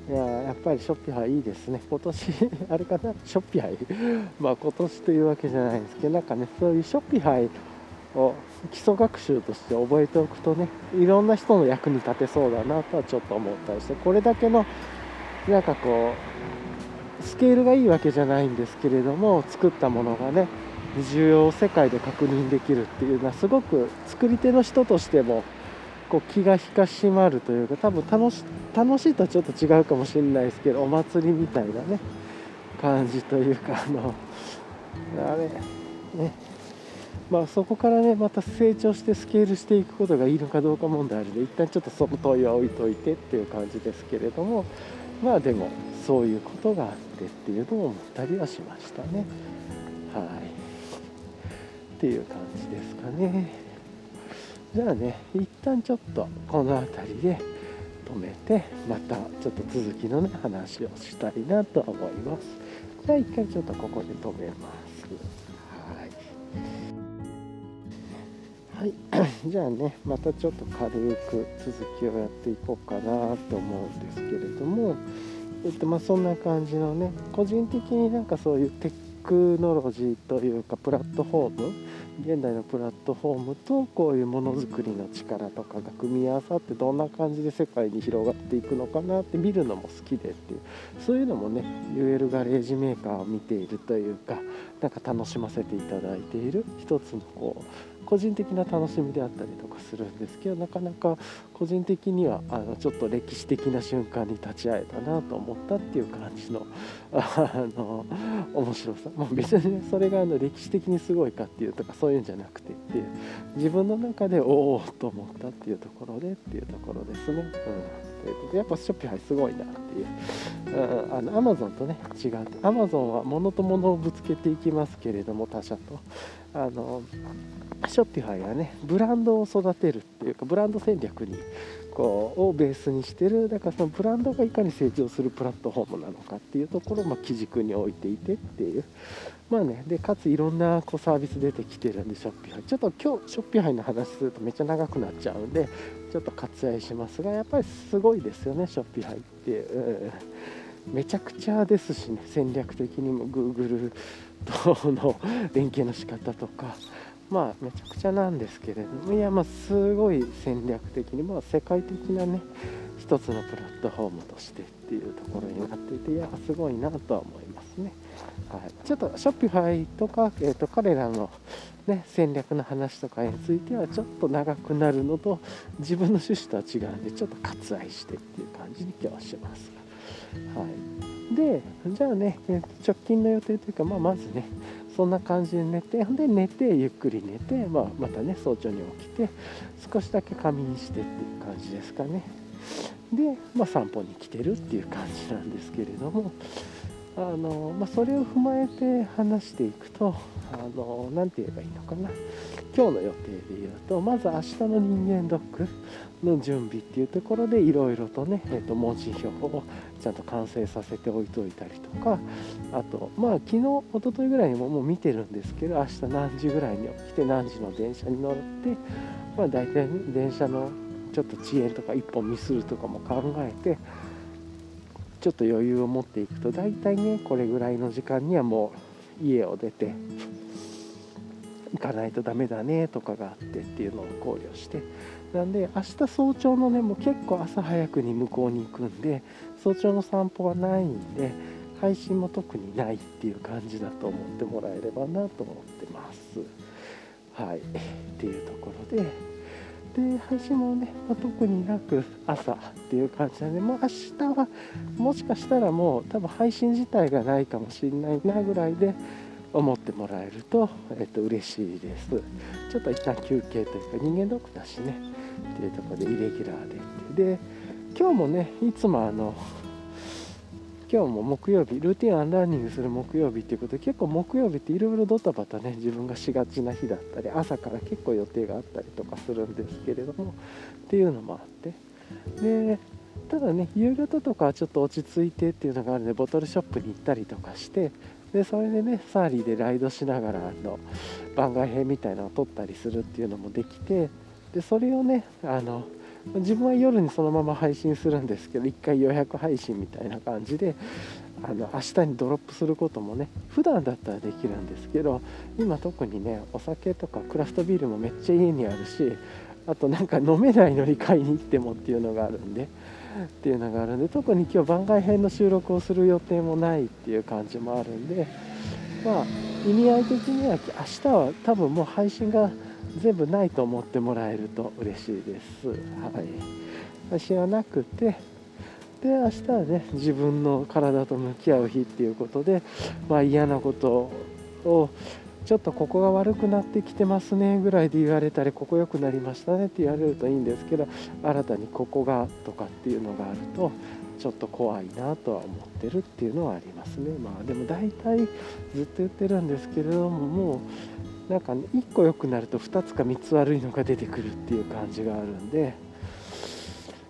S1: いややっぱりショッピハイいいですね。今年 あれかな？ショッピハイ？まあ今年というわけじゃないんですけどなんかねそういうショッピハイを基礎学習として覚えておくとねいろんな人の役に立てそうだなとはちょっと思ったりしてこれだけのなんかこうスケールがいいわけじゃないんですけれども作ったものがね需要世界で確認できるっていうのはすごく作り手の人としてもこう気が引か締まるというか多分楽し楽しいとはちょっと違うかもしれないですけどお祭りみたいなね感じというかあの あれね。まあそこからねまた成長してスケールしていくことがいいのかどうか問題あるので一旦ちょっとその問いは置いといてっていう感じですけれどもまあでもそういうことがあってっていうのを思ったりはしましたね。はい。っていう感じですかね。じゃあね一旦ちょっとこの辺りで止めてまたちょっと続きのね話をしたいなと思います。じゃあ一回ちょっとここで止めます。はい、はい、じゃあねまたちょっと軽く続きをやっていこうかなと思うんですけれどもえっとまあそんな感じのね個人的になんかそういうテクノロジーというかプラットフォーム現代のプラットフォームとこういうものづくりの力とかが組み合わさってどんな感じで世界に広がっていくのかなって見るのも好きでっていうそういうのもね UL ガレージメーカーを見ているというかなんか楽しませていただいている一つのこう個人的な楽しみであったりとかするんですけどなかなか個人的にはあのちょっと歴史的な瞬間に立ち会えたなと思ったっていう感じの あの面白さ、まあ、別に、それがあの歴史的にすごいかっていうとかそういうんじゃなくてっていう自分の中でおおと思ったっていうところでっていうところですね。うんやっぱ Shopify すごいなっていう、うん、あのアマゾンとね違うアマゾンは物と物をぶつけていきますけれども他社と。あの Shopify はねブランドを育てるっていうかブランド戦略にこうをベースにしてる。だからそのブランドがいかに成長するプラットフォームなのかっていうところをま基軸に置いていてっていう。まあねでかついろんなこうサービス出てきてるんで Shopify。ちょっと今日 Shopify の話するとめっちゃ長くなっちゃうんでちょっと割愛しますがやっぱりすごいですよね Shopify って。いう、めちゃくちゃですしね戦略的にも Google との連携の仕方とか。まあめちゃくちゃなんですけれどもいやまあすごい戦略的にまあ世界的なね一つのプラットフォームとしてっていうところになっていていやすごいなとは思いますね、はい、ちょっとショッピファイとか、えーと、彼らのね、戦略の話とかについてはちょっと長くなるのと自分の趣旨とは違うんでちょっと割愛してっていう感じに今日はします。はい、でじゃあね直近の予定というか、まあ、まずねそんな感じで寝てで寝てゆっくり寝て、まあ、またね早朝に起きて少しだけ仮眠してっていう感じですかね。で、まあ、散歩に来てるっていう感じなんですけれどもあの、まあ、それを踏まえて話していくと何て言えばいいのかな。今日の予定で言うとまず明日の人間ドックの準備っていうところでいろいろとね、えー、と文字表をちゃんと完成させておいておいたりとかあとまあ昨日一昨日ぐらいにももう見てるんですけど明日何時ぐらいに起きて何時の電車に乗ってまあ大体、ね、電車のちょっと遅延とか1本ミスるとかも考えてちょっと余裕を持っていくと大体ねこれぐらいの時間にはもう家を出て行かないとダメだねとかがあってっていうのを考慮して。なんで明日早朝のねもう結構朝早くに向こうに行くんで早朝の散歩はないんで配信も特にないっていう感じだと思ってもらえればなと思ってます。はい。っていうところでで配信もね、まあ、特になく朝っていう感じなんでもう明日はもしかしたらもう多分配信自体がないかもしれないなぐらいで思ってもらえると、えっと、嬉しいです。ちょっと一旦休憩というか人間ドックだしねっていうとこでイレギュラーでで今日もねいつもあの今日も木曜日ルーティンアンラーニングする木曜日っていうことで結構木曜日っていろいろドタバタね自分がしがちな日だったり朝から結構予定があったりとかするんですけれどもっていうのもあって。でただね夕方とかちょっと落ち着いてっていうのがあるのでボトルショップに行ったりとかしてでそれでねサーリーでライドしながらあの番外編みたいなのを撮ったりするっていうのもできてでそれをねあの自分は夜にそのまま配信するんですけど1回予約配信みたいな感じであの明日にドロップすることもね普段だったらできるんですけど今特にねお酒とかクラフトビールもめっちゃ家にあるしあとなんか飲めないのに買いに行ってもっていうのがあるんでっていうのがあるんで特に今日番外編の収録をする予定もないっていう感じもあるんでまあ意味合い的には明日は多分もう配信が全部ないと思ってもらえると嬉しいです。はい、配信はなくて。で明日はね自分の体と向き合う日っていうことで、まあ、嫌なことをちょっとここが悪くなってきてますねぐらいで言われたりここ良くなりましたねって言われるといいんですけど新たにここがとかっていうのがあるとちょっと怖いなとは思ってるっていうのはありますね。まあでも大体ずっと言ってるんですけれどももうなんか、ね、1個良くなると2つか3つ悪いのが出てくるっていう感じがあるんで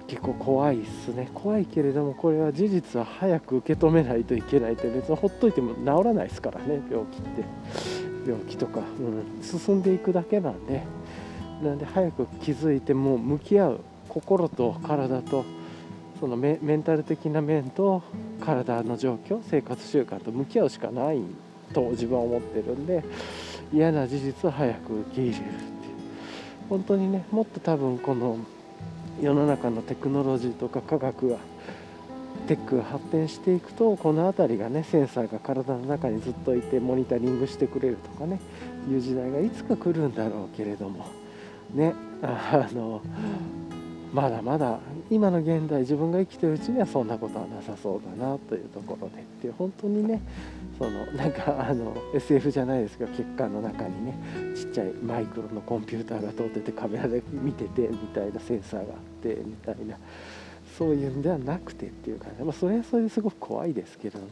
S1: 結構怖いっすね。怖いけれどもこれは事実は早く受け止めないといけないって別にほっといても治らないですからね病気って。病気とか、うん、進んでいくだけなんで。なんで早く気づいてもう向き合う心と体とそのメンタル的な面と体の状況生活習慣と向き合うしかないと自分は思ってるんで嫌な事実を早く受け入れるっていう。本当にねもっと多分この世の中のテクノロジーとか科学がテックが発展していくとこの辺りがねセンサーが体の中にずっといてモニタリングしてくれるとかねいう時代がいつか来るんだろうけれども。ねあのまだまだ今の現代自分が生きてるうちにはそんなことはなさそうだなというところで。っていう本当にねそのなんかあの SF じゃないですけど血管の中にねちっちゃいマイクロのコンピューターが通っててカメラで見ててみたいなセンサーがあってみたいなそういうんではなくてっていうか、ね、まあ、それはそれですごく怖いですけどね。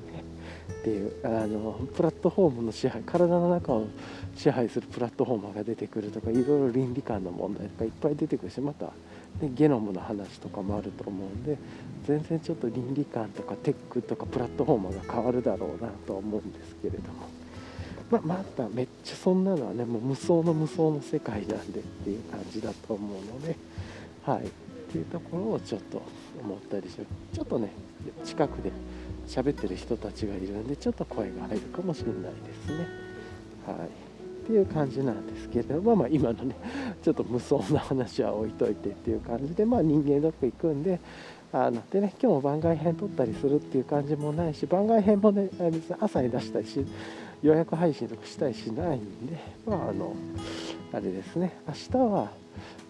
S1: っていうあのプラットフォームの支配体の中を支配するプラットフォーマーが出てくるとかいろいろ倫理観の問題とかいっぱい出てくるしまた、ね、ゲノムの話とかもあると思うんで全然ちょっと倫理観とかテックとかプラットフォーマーが変わるだろうなと思うんですけれども。ま、まためっちゃそんなのはねもう無双の無双の世界なんでっていう感じだと思うのではい。っていうところをちょっと思ったりしちょっとね近くで喋ってる人たちがいるんでちょっと声が入るかもしれないですね。はい。っていう感じなんですけれども、まあ、今のね ちょっと無双な話は置いといてっていう感じで、まあ、人間ドック行くんであのでね今日も番外編撮ったりするっていう感じもないし番外編もね別に朝に出したりし予約配信とかしたりしないんでまああのあれですね明日は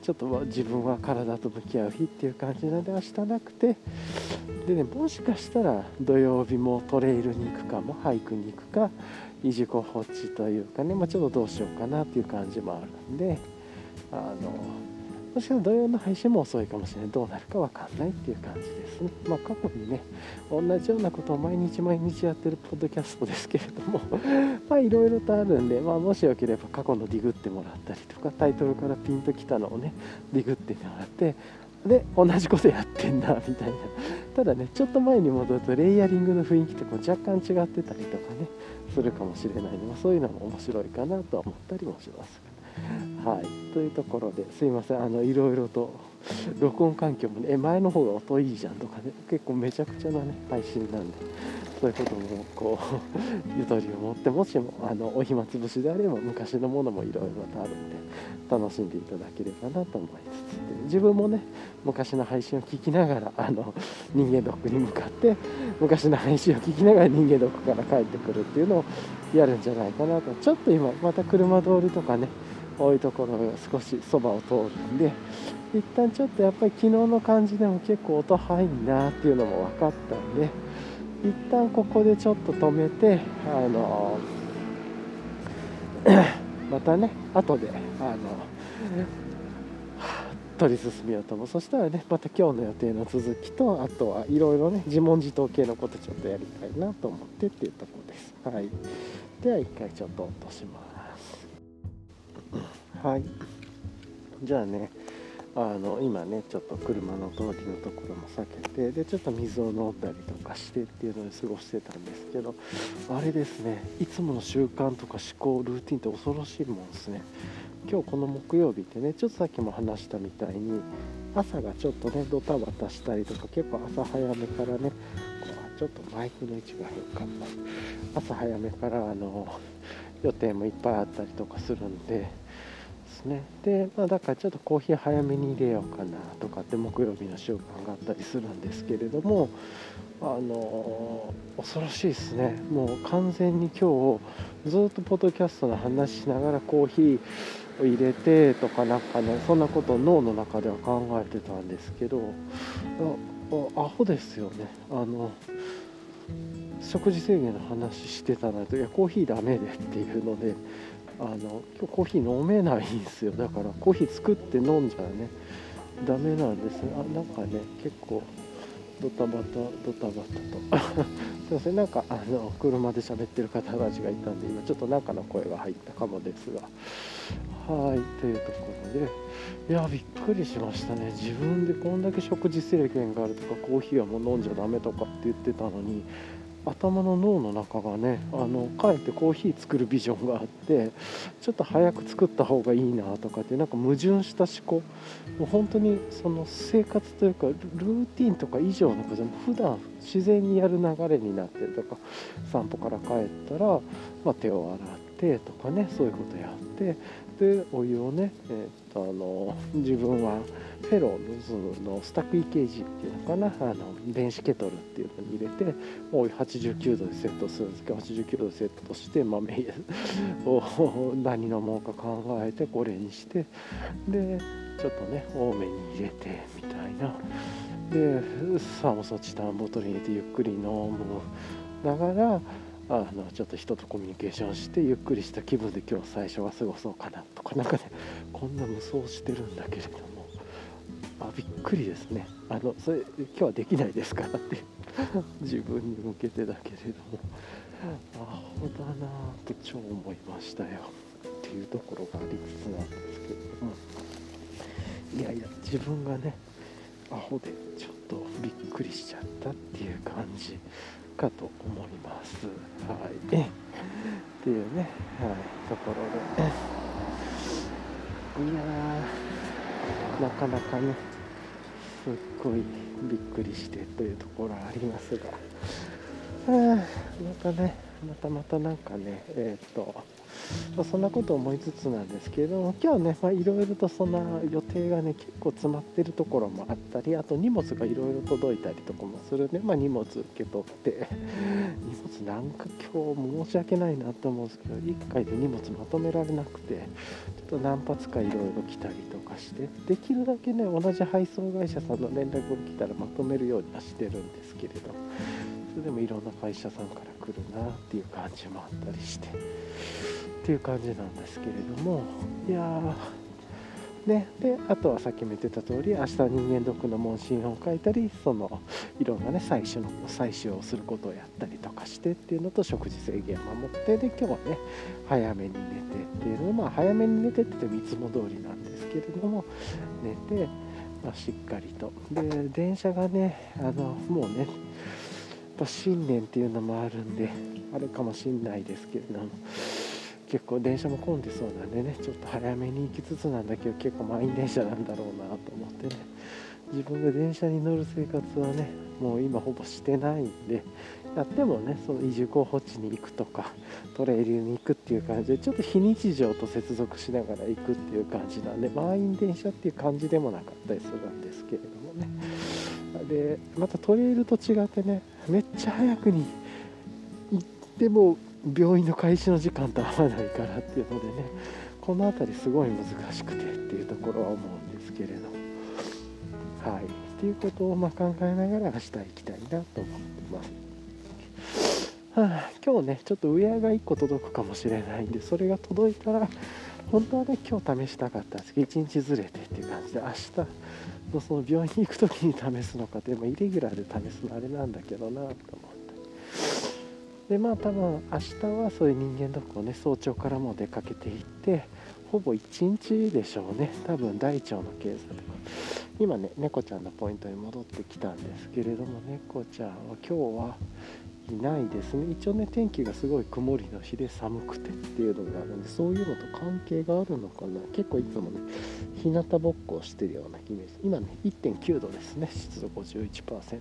S1: ちょっと自分は体と向き合う日っていう感じなんで明日なくてでねもしかしたら土曜日もトレイルに行くかも俳句に行くか維持子放置というかね、まあ、ちょっとどうしようかなっていう感じもあるんであのもしかしたら土曜の配信も遅いかもしれない。どうなるか分かんないっていう感じですね。まあ過去にね同じようなことを毎日毎日やってるポッドキャストですけれども まあいろいろとあるんで、まあ、もしよければ過去のディグってもらったりとかタイトルからピンときたのをねディグってもらってで同じことやってんだみたいな。ただねちょっと前に戻るとレイヤリングの雰囲気とか若干違ってたりとかねするかもしれないので、まあ、そういうのも面白いかなとは思ったりもします。はい、というところですいません。あのいろいろと録音環境もねえ前の方が音いいじゃんとかね結構めちゃくちゃなね配信なんでそういうこともこう ゆとりを持ってもしもあのお暇つぶしであれば昔のものもいろいろとあるんで楽しんでいただければなと思いつつで自分もね昔の配信を聞きながらあの人間ドックに向かって昔の配信を聞きながら人間ドックから帰ってくるっていうのをやるんじゃないかなと。ちょっと今また車通りとかね多いところが少しそばを通るんで一旦ちょっとやっぱり昨日の感じでも結構音入いなっていうのも分かったんで一旦ここでちょっと止めてあの またね後であの取り進めようと思う。そしたらねまた今日の予定の続きとあとはいろいろね自問自答系のことちょっとやりたいなと思ってっていうとこです。はい。では一回ちょっと落とします。はい。じゃあねあの今ねちょっと車の通りのところも避けてでちょっと水を飲んだりとかしてっていうので過ごしてたんですけどあれですねいつもの習慣とか思考ルーティンって恐ろしいもんですね。今日この木曜日ってねちょっとさっきも話したみたいに朝がちょっとねドタバタしたりとか結構朝早めからねこうちょっとマイクの位置が変かった朝早めからあの予定もいっぱいあったりとかするんでですね。で、まあ、だからちょっとコーヒー早めに入れようかなとかって木曜日の習慣があったりするんですけれどもあの恐ろしいですね。もう完全に今日ずっとポッドキャストの話しながらコーヒーを入れてとかなんかねそんなことを脳の中では考えてたんですけどアホですよね。あの食事制限の話してたのといやコーヒーダメでっていうのであの今日コーヒー飲めないんですよ。だからコーヒー作って飲んじゃね。ダメなんです。あなんかね結構ドタバタドタバタと。すいません。なんかあの車で喋ってる方たちがいたんで今ちょっと中の声が入ったかもですが。はいというところで。いやびっくりしましたね。自分でこんだけ食事制限があるとかコーヒーはもう飲んじゃダメとかって言ってたのに頭の脳の中がねあのかえってコーヒー作るビジョンがあってちょっと早く作った方がいいなとかってなんか矛盾した思考。もう本当にその生活というかルーティンとか以上のことも普段自然にやる流れになってるとか散歩から帰ったら、まあ、手を洗ってとかねそういうことやってでお湯をね、えー、っとあの自分はフェローのスタック EKG っていうのかな？あの電子ケトルっていうのに入れてお湯89度でセットするんですけど89度でセットして豆を 何飲もうか考えてこれにしてでちょっとね多めに入れてみたいな。で酸素落ちたボトルに入れてゆっくり飲むだからあのちょっと人とコミュニケーションしてゆっくりした気分で今日最初は過ごそうかなとかなんかねこんな無双してるんだけれども。あびっくりですね。あのそれ今日はできないですからって。自分に向けてだけれども。アホだなと超思いましたよ。っていうところがありつつなんですけれども。いやいや自分がねアホでちょっとびっくりしちゃったっていう感じかと思います。はい。っていうね、はい、ところで。いやー、なかなかね、すっごいびっくりしてというところありますが、またね、またまたなんかね、えっ、ー、と、まあ、そんなこと思いつつなんですけれども今日ねいろいろとそんな予定がね結構詰まってるところもあったりあと荷物がいろいろ届いたりとかもするんで、まあ、荷物受け取って 荷物なんか今日申し訳ないなと思うんですけど1回で荷物まとめられなくてちょっと何発かいろいろ来たりとかしてできるだけね同じ配送会社さんの連絡が来たらまとめるようにはしてるんですけれどそれでもいろんな会社さんから来るなっていう感じもあったりして。っていう感じなんですけれどもいやね、であとはさっきも言ってた通り明日人間ドックの問診を書いたりそのいろんなね採取の採取をすることをやったりとかしてっていうのと食事制限を守ってで今日はね早めに寝てっていうのまあ早めに寝てって言ってもいつも通りなんですけれども寝て、まあ、しっかりと。で電車がねあのもうねやっぱ新年っていうのもあるんであれかもしんないですけれども結構電車も混んでそうなんでねちょっと早めに行きつつなんだけど結構満員電車なんだろうなと思ってね。自分が電車に乗る生活はねもう今ほぼしてないんでやってもねその移住候補地に行くとかトレイルに行くっていう感じでちょっと非日常と接続しながら行くっていう感じなんで満員電車っていう感じでもなかったりするんですけれどもね。でまたトレイルと違ってねめっちゃ早くに行っても病院の開始の時間と合わないからっていうのでねこの辺りすごい難しくてっていうところは思うんですけれど。はい。っていうことをま考えながら明日行きたいなと思ってます、はあ、今日ねちょっとウェアが1個届くかもしれないんでそれが届いたら本当はね今日試したかったんですけど1日ずれてっていう感じで明日のその病院に行く時に試すのかでもイレギュラーで試すのあれなんだけどなと思って。でまあ多分明日はそういう人間ドックをね早朝からも出かけていってほぼ1日でしょうね。多分大腸の検査とか。今ね猫ちゃんのポイントに戻ってきたんですけれども猫ちゃんは今日はいないですね。一応ね天気がすごい曇りの日で寒くてっていうのがあるんでそういうのと関係があるのかな。結構いつもね日向ぼっこをしてるようなイメージ。今ね1.9度ですね。湿度51%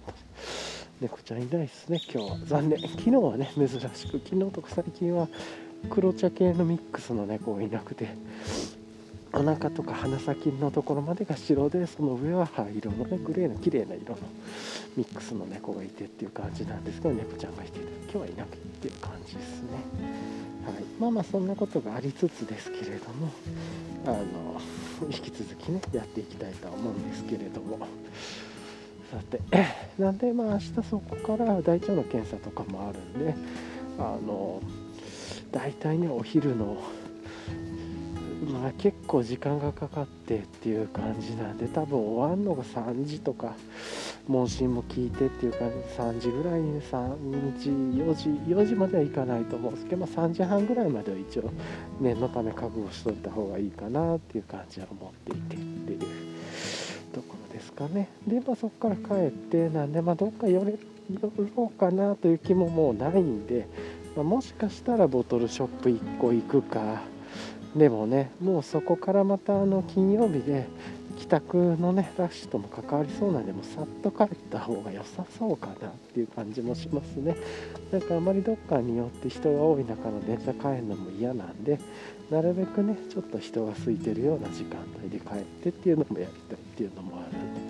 S1: 猫ちゃんいないですね今日は。残念。昨日はね珍しく。昨日とか最近は黒茶系のミックスの猫がいなくて。お腹とか鼻先のところまでが白でその上は灰色のねグレーの綺麗な色のミックスの猫がいてっていう感じなんですけど猫ちゃんがいて今日はいなくてっていう感じですね。はい。まあまあそんなことがありつつですけれどもあの引き続きねやっていきたいとは思うんですけれども。さて なんでまあ明日そこから大腸の検査とかもあるんであの大体ねお昼のまあ結構時間がかかってっていう感じなんで多分終わるのが3時とか問診も聞いてっていう感じ3時ぐらいに、3時4時4時まではいかないと思うんですけど、まあ、3時半ぐらいまでは一応念のため覚悟しといた方がいいかなっていう感じは思っていてっていうところですかね。でまあそこから帰ってなんでまあどっか寄れ寄ろうかなという気ももうないんで、まあ、もしかしたらボトルショップ1個行くかでもねもうそこからまたあの金曜日で帰宅のねラッシュとも関わりそうなんでもさっと帰った方が良さそうかなっていう感じもしますね。なんかあまりどっかによって人が多い中の電車帰るのも嫌なんでなるべくねちょっと人が空いてるような時間帯で帰ってっていうのもやりたいっていうのもあるんで。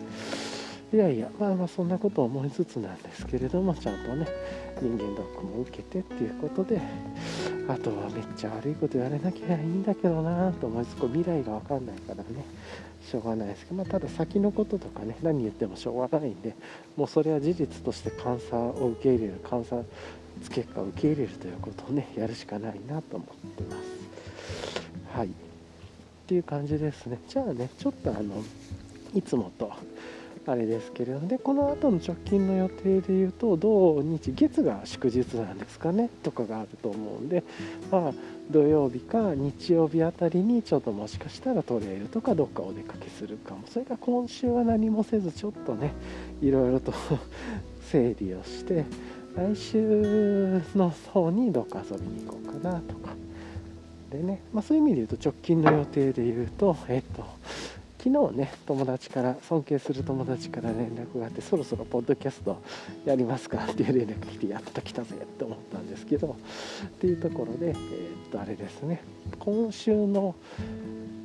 S1: いやいやまあまあそんなこと思いつつなんですけれどもちゃんとね人間ドックも受けてっていうことであとはめっちゃ悪いことやれなきゃいいんだけどなと思いつつ未来が分かんないからねしょうがないですけど、まあ、ただ先のこととかね何言ってもしょうがないんでもうそれは事実として監査を受け入れる監査結果を受け入れるということをねやるしかないなと思ってます。はい。っていう感じですね。じゃあねちょっとあのいつもとあれですけれどでこの後の直近の予定でいうと土日月が祝日なんですかねとかがあると思うんでまあ土曜日か日曜日あたりにちょっともしかしたらトレイルとかどっかお出かけするかも。それか今週は何もせずちょっとねいろいろと 整理をして来週の方にどっか遊びに行こうかなとか。でね、まあ、そういう意味で言うと直近の予定で言うとえっと昨日ね友達から尊敬する友達から連絡があってそろそろポッドキャストやりますかっていう連絡来てやっと来たぜって思ったんですけどっていうところでえー、っとあれですね。今週の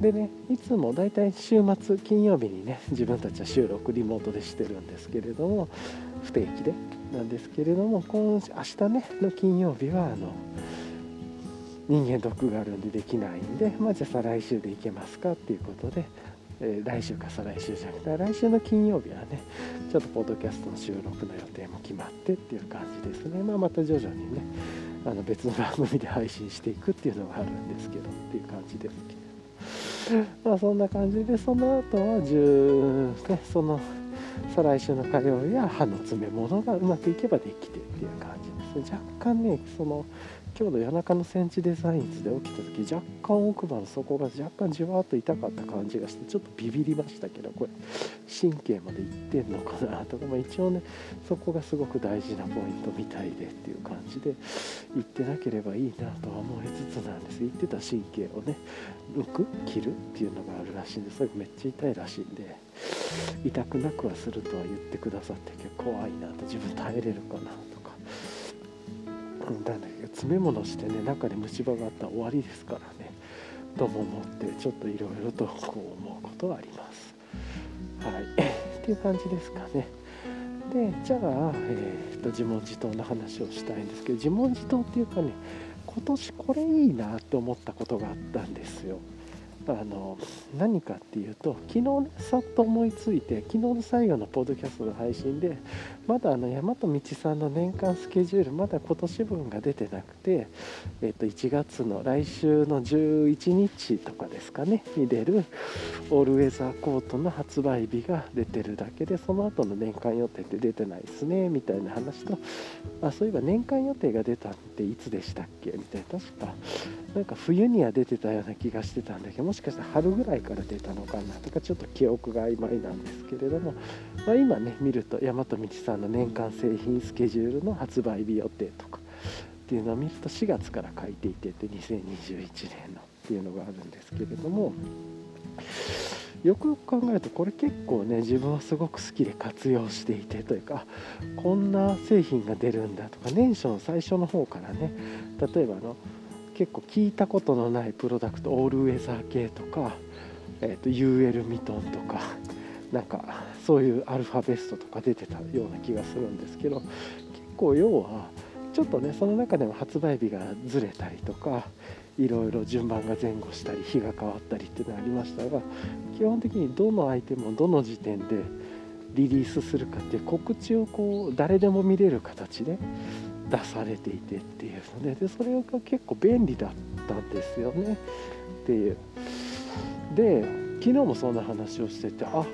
S1: でねいつもだいたい週末金曜日にね自分たちは収録リモートでしてるんですけれども不定期でなんですけれども今明日ねの金曜日はあの人間ドックがあるんでできないんで、まあ、じゃあ再来週で行けますかっていうことでえー、来週か再来週じゃなくて来週の金曜日はねちょっとポッドキャストの収録の予定も決まってっていう感じですね、まあ、また徐々にねあの別の番組で配信していくっていうのがあるんですけどっていう感じですけど。まあそんな感じでその後は10、ね、その再来週の火曜日は歯の詰め物がうまくいけばできてっていう感じです。ね若干ねその今日の夜中のセンチデザインズで起きた時若干奥歯の底が若干じわっと痛かった感じがしてちょっとビビりましたけどこれ神経までいってんのかなとか、まあ、一応ねそこがすごく大事なポイントみたいでっていう感じで言ってなければいいなとは思いつつなんです。言ってた神経をね抜く切るっていうのがあるらしいんでそれめっちゃ痛いらしいんで。痛くなくはするとは言ってくださって結構怖いなと自分耐えれるかなとだけど詰め物してね中で虫歯があったら終わりですからね。とも思ってちょっといろいろとこう思うことはあります。はい。っていう感じですかね。でじゃあ、えーと、自問自答の話をしたいんですけど自問自答っていうかね今年これいいなって思ったことがあったんですよ。あの何かっていうと昨日ねさっと思いついて昨日の最後のポッドキャストの配信でまだあの大和道さんの年間スケジュールまだ今年分が出てなくて、えっと1月の来週の11日とかですかねに出るオールウェザーコートの発売日が出てるだけでその後の年間予定って出てないですねみたいな話とあそういえば年間予定が出たっていつでしたっけ？みたいな確かなんか冬には出てたような気がしてたんだけどもしかしたら春ぐらいから出たのかなとかちょっと記憶が曖昧なんですけれども、まあ、今ね見ると大和道さんの年間製品スケジュールの発売日予定とかっていうのを見ると4月から書いていてって2021年のっていうのがあるんですけれどもよくよく考えるとこれ結構ね自分はすごく好きで活用していてというかこんな製品が出るんだとか年初の最初の方からね例えばあの結構聞いたことのないプロダクトオールウェザー系とか、えーと、UL ミトンとかなんかそういうアルファベストとか出てたような気がするんですけど結構要はちょっとねその中でも発売日がずれたりとかいろいろ順番が前後したり日が変わったりっていうのがありましたが基本的にどのアイテムをどの時点でリリースするかって告知をこう誰でも見れる形で出されていてっていうのででそれが結構便利だったんですよねっていう。で昨日もそんな話をしててあ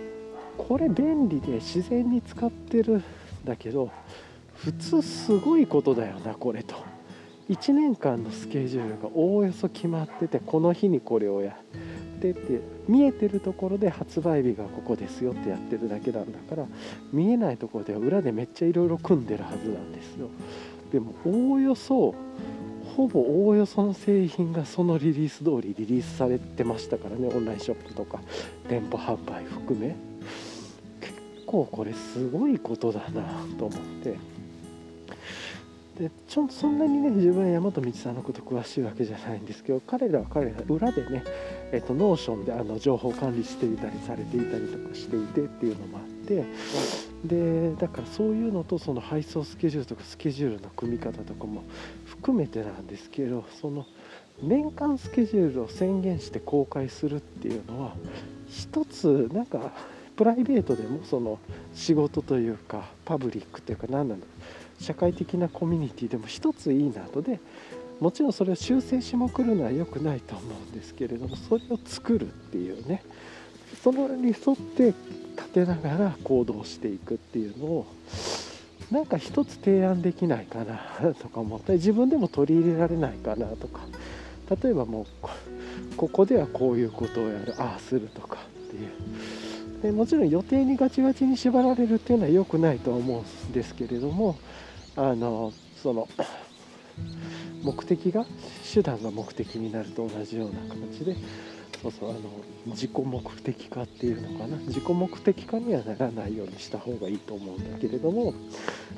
S1: これ便利で自然に使ってるんだけど普通すごいことだよなこれと。1年間のスケジュールがおおよそ決まっててこの日にこれをやってって見えてるところで発売日がここですよってやってるだけなんだから見えないところでは裏でめっちゃいろいろ組んでるはずなんですよ。でもおおよそほぼおおよその製品がそのリリース通りリリースされてましたからねオンラインショップとか店舗販売含め。構これすごいことだなと思って。でちょそんなにね自分は大和道さんのこと詳しいわけじゃないんですけど彼らは彼ら裏でね、えっと、 Notion であの情報管理していたりされていたりとかしていてっていうのもあって。でだからそういうのとその配送スケジュールとかスケジュールの組み方とかも含めてなんですけどその年間スケジュールを宣言して公開するっていうのは一つなんかプライベートでもその仕事というかパブリックというか何なの社会的なコミュニティでも一ついいなとでもちろんそれを修正しまくるのは良くないと思うんですけれどもそれを作るっていうね。そのに沿って立てながら行動していくっていうのをなんか一つ提案できないかなとか思ったり自分でも取り入れられないかなとか。例えばもうここではこういうことをやるああするとかっていう。でもちろん予定にガチガチに縛られるっていうのは良くないとは思うんですけれどもあのその目的が手段が目的になると同じような形でそうそうあの自己目的化っていうのかな。自己目的化にはならないようにした方がいいと思うんだけれども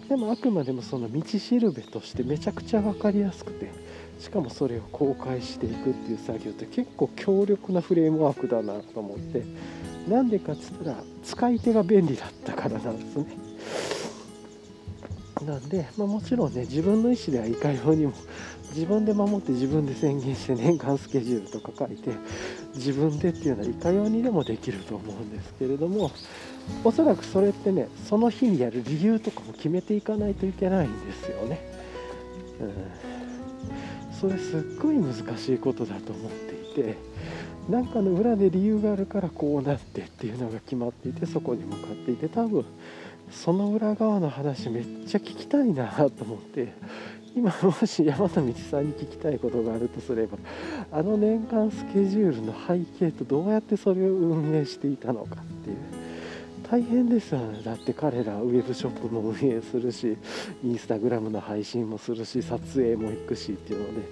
S1: でもあくまでもその道しるべとしてめちゃくちゃ分かりやすくてしかもそれを公開していくっていう作業って結構強力なフレームワークだなと思ってなんでかっつったら使い手が便利だったからなんですね。なんで、まあ、もちろんね自分の意思ではいかようにも自分で守って自分で宣言して年間スケジュールとか書いて自分でっていうのはいかようにでもできると思うんですけれどもおそらくそれってねその日にやる理由とかも決めていかないといけないんですよね。うん、それすっごい難しいことだと思っていて何かの裏で理由があるからこうなってっていうのが決まっていてそこに向かっていて多分その裏側の話めっちゃ聞きたいなと思って今もし山田道さんに聞きたいことがあるとすればあの年間スケジュールの背景とどうやってそれを運営していたのかっていう大変ですよね。だって彼らウェブショップも運営するしインスタグラムの配信もするし撮影も行くしっていうので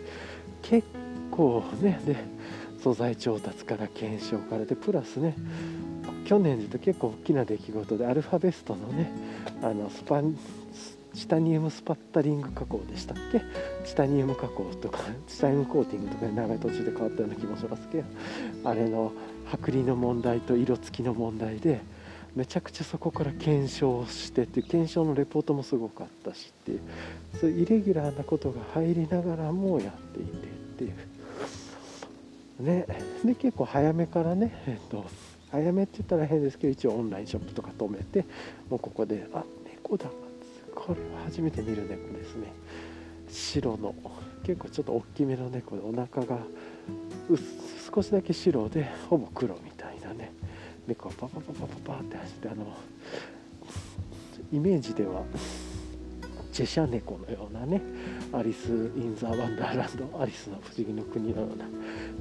S1: 結構ねで素材調達から検証からでプラスね去年でと結構大きな出来事でアルファベストのねあのスパンチタニウムスパッタリング加工でしたっけ？チタニウム加工とかチタニウムコーティングとかで長い途中で変わったような気もしますけどあれの剥離の問題と色付きの問題でめちゃくちゃそこから検証してっていう検証のレポートもすごかったしっていうそういうイレギュラーなことが入りながらもやっていてっていう。ね。で結構早めからねえっと早めって言ったら変ですけど一応オンラインショップとか止めてもうここであ猫だ。これは初めて見る猫ですね。白の。結構ちょっと大きめの猫でお腹が少しだけ白でほぼ黒みたいなね。猫がパパパパパパって走ってあのイメージではチェシャ猫のようなねアリス・イン・ザ・ワンダーランドアリスの不思議の国のよ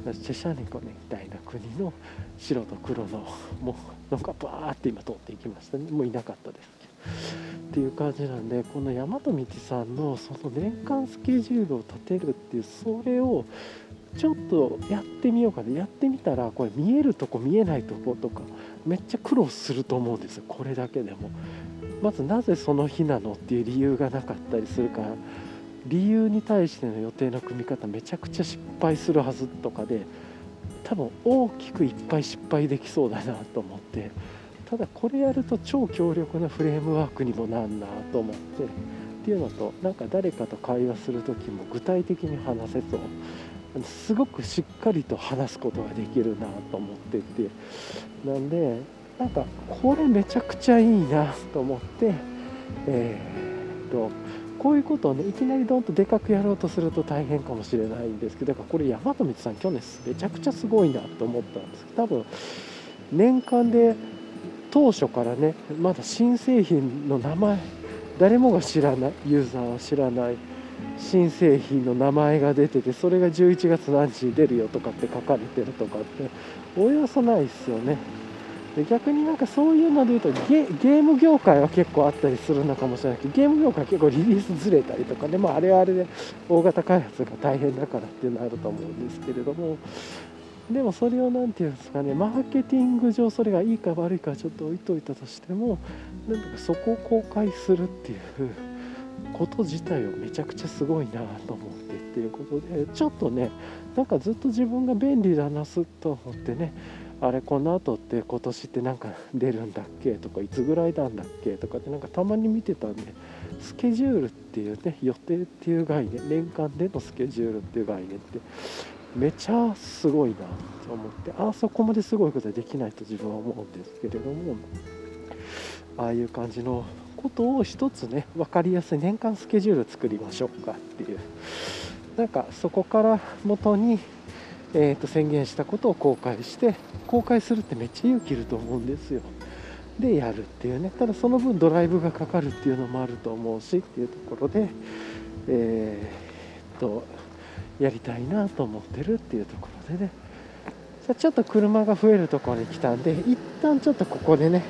S1: うなチェシャ猫みたいな国の白と黒のもうなんかバーって今通っていきましたね。もういなかったですっていう感じなんでこの大和道さんのその年間スケジュールを立てるっていうそれをちょっとやってみようかな。やってみたらこれ見えるとこ見えないとことかめっちゃ苦労すると思うんですよ。これだけでも。まずなぜその日なのっていう理由がなかったりするか。ら理由に対しての予定の組み方めちゃくちゃ失敗するはずとかで多分大きくいっぱい失敗できそうだなと思って。ただこれやると超強力なフレームワークにもなんなと思って。っていうのとなんか誰かと会話する時も具体的に話せそう。すごくしっかりと話すことができるなと思ってて。なんでなんかこれめちゃくちゃいいなと思って。えー、っとこういうことをねいきなりドンとでかくやろうとすると大変かもしれないんですけどだからこれ大和道さん去年めちゃくちゃすごいなと思ったんですけど多分年間で当初からねまだ新製品の名前誰もが知らないユーザーは知らない新製品の名前が出ててそれが11月何日に出るよとかって書かれてるとかっておよそないですよね。で逆になんかそういうので言うとゲーム業界は結構あったりするのかもしれないけどゲーム業界は結構リリースずれたりとかね、まあ、れはあれで大型開発が大変だからっていうのはあると思うんですけれども。でもそれを何て言うんですかねマーケティング上それがいいか悪いかちょっと置いといたとしてもなんかそこを公開するっていうこと自体をめちゃくちゃすごいなと思ってっていうことでちょっとねなんかずっと自分が便利だなすと思ってねあれこの後って今年ってなんか出るんだっけとかいつぐらいなんだっけとかってなんかたまに見てたんでスケジュールっていうね予定っていう概念年間でのスケジュールっていう概念ってめちゃすごいなと思ってあそこまですごいことはできないと自分は思うんですけれどもああいう感じのことを一つね分かりやすい年間スケジュール作りましょうかっていうなんかそこから元にえー、と宣言したことを公開して公開するってめっちゃ勇気いると思うんですよ。でやるっていうねただその分ドライブがかかるっていうのもあると思うしっていうところでえー、っとやりたいなと思ってるっていうところでね。じゃちょっと車が増えるところに来たんで一旦ちょっとここでね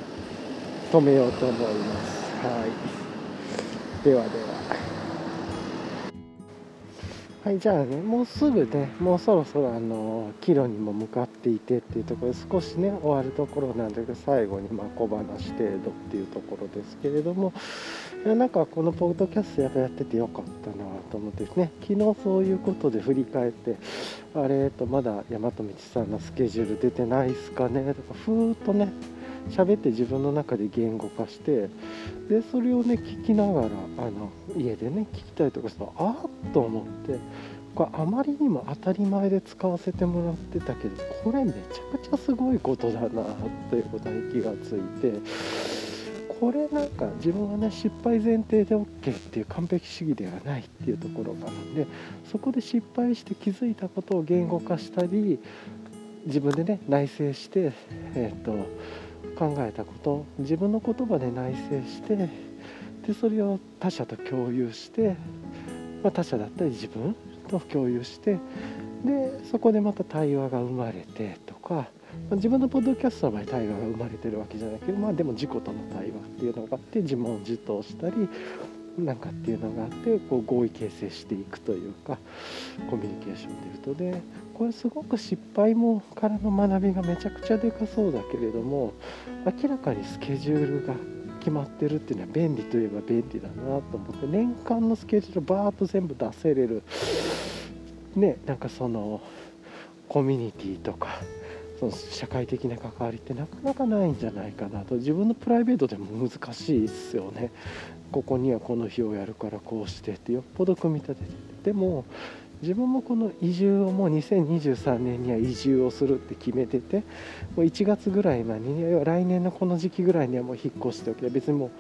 S1: 止めようと思います。はい。ではでは。はい、じゃあね、もうすぐね、もうそろそろあの帰路にも向かっていてっていうところで少しね、終わるところなんだけど、最後にま小話程度っていうところですけれども、いやなんかこのポッドキャストやっぱやっててよかったなと思ってですね、昨日そういうことで振り返って、あれとまだ大和道さんのスケジュール出てないっすかねとか、ふーっとね、喋って自分の中で言語化してでそれをね聞きながらあの家でね聞きたいとかするとあっと思ってこれあまりにも当たり前で使わせてもらってたけどこれめちゃくちゃすごいことだなということに気がついてこれなんか自分はね失敗前提で OK っていう完璧主義ではないっていうところがあるんでそこで失敗して気づいたことを言語化したり自分でね内省してえっ、と考えたこと自分の言葉で内省してでそれを他者と共有して、まあ、他者だったり自分と共有してでそこでまた対話が生まれてとか、まあ、自分のポッドキャストの場合対話が生まれてるわけじゃないけどまあでも自己との対話っていうのがあって自問自答したりなんかっていうのがあってこう合意形成していくというかコミュニケーションでいうとでこれすごく失敗もからの学びがめちゃくちゃでかそうだけれども明らかにスケジュールが決まってるっていうのは便利といえば便利だなと思って年間のスケジュールバーッと全部出せれるねなんかそのコミュニティとかその社会的な関わりってなかなかないんじゃないかなと。自分のプライベートでも難しいですよね。ここにはこの日をやるからこうしてってよっぽど組み立ててて。でも自分もこの移住をもう2023年には移住をするって決めててもう1月ぐらいまでに来年のこの時期ぐらいにはもう引っ越しておけ別にもう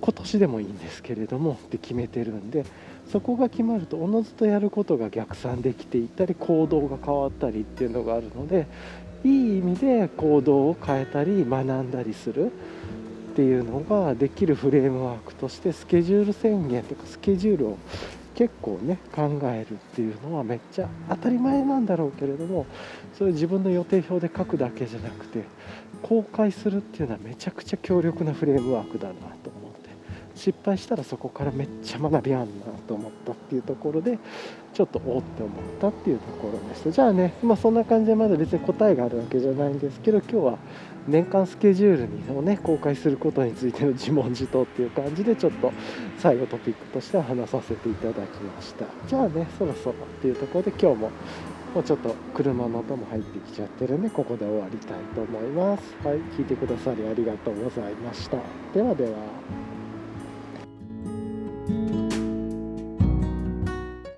S1: 今年でもいいんですけれどもって決めてるんでそこが決まるとおのずとやることが逆算できていったり行動が変わったりっていうのがあるのでいい意味で行動を変えたり学んだりするっていうのができるフレームワークとしてスケジュール宣言とかスケジュールを結構ね考えるっていうのはめっちゃ当たり前なんだろうけれどもそれ自分の予定表で書くだけじゃなくて公開するっていうのはめちゃくちゃ強力なフレームワークだなと思って失敗したらそこからめっちゃ学びあんなと思ったっていうところでちょっとおって思ったっていうところでしたじゃあね、まあ、そんな感じでまだ別に答えがあるわけじゃないんですけど今日は年間スケジュールをね公開することについての自問自答っていう感じでちょっと最後トピックとしては話させていただきました。じゃあねそろそろっていうところで今日ももうちょっと車の音も入ってきちゃってるんでここで終わりたいと思います。はい聞いてくださりありがとうございました。ではでは。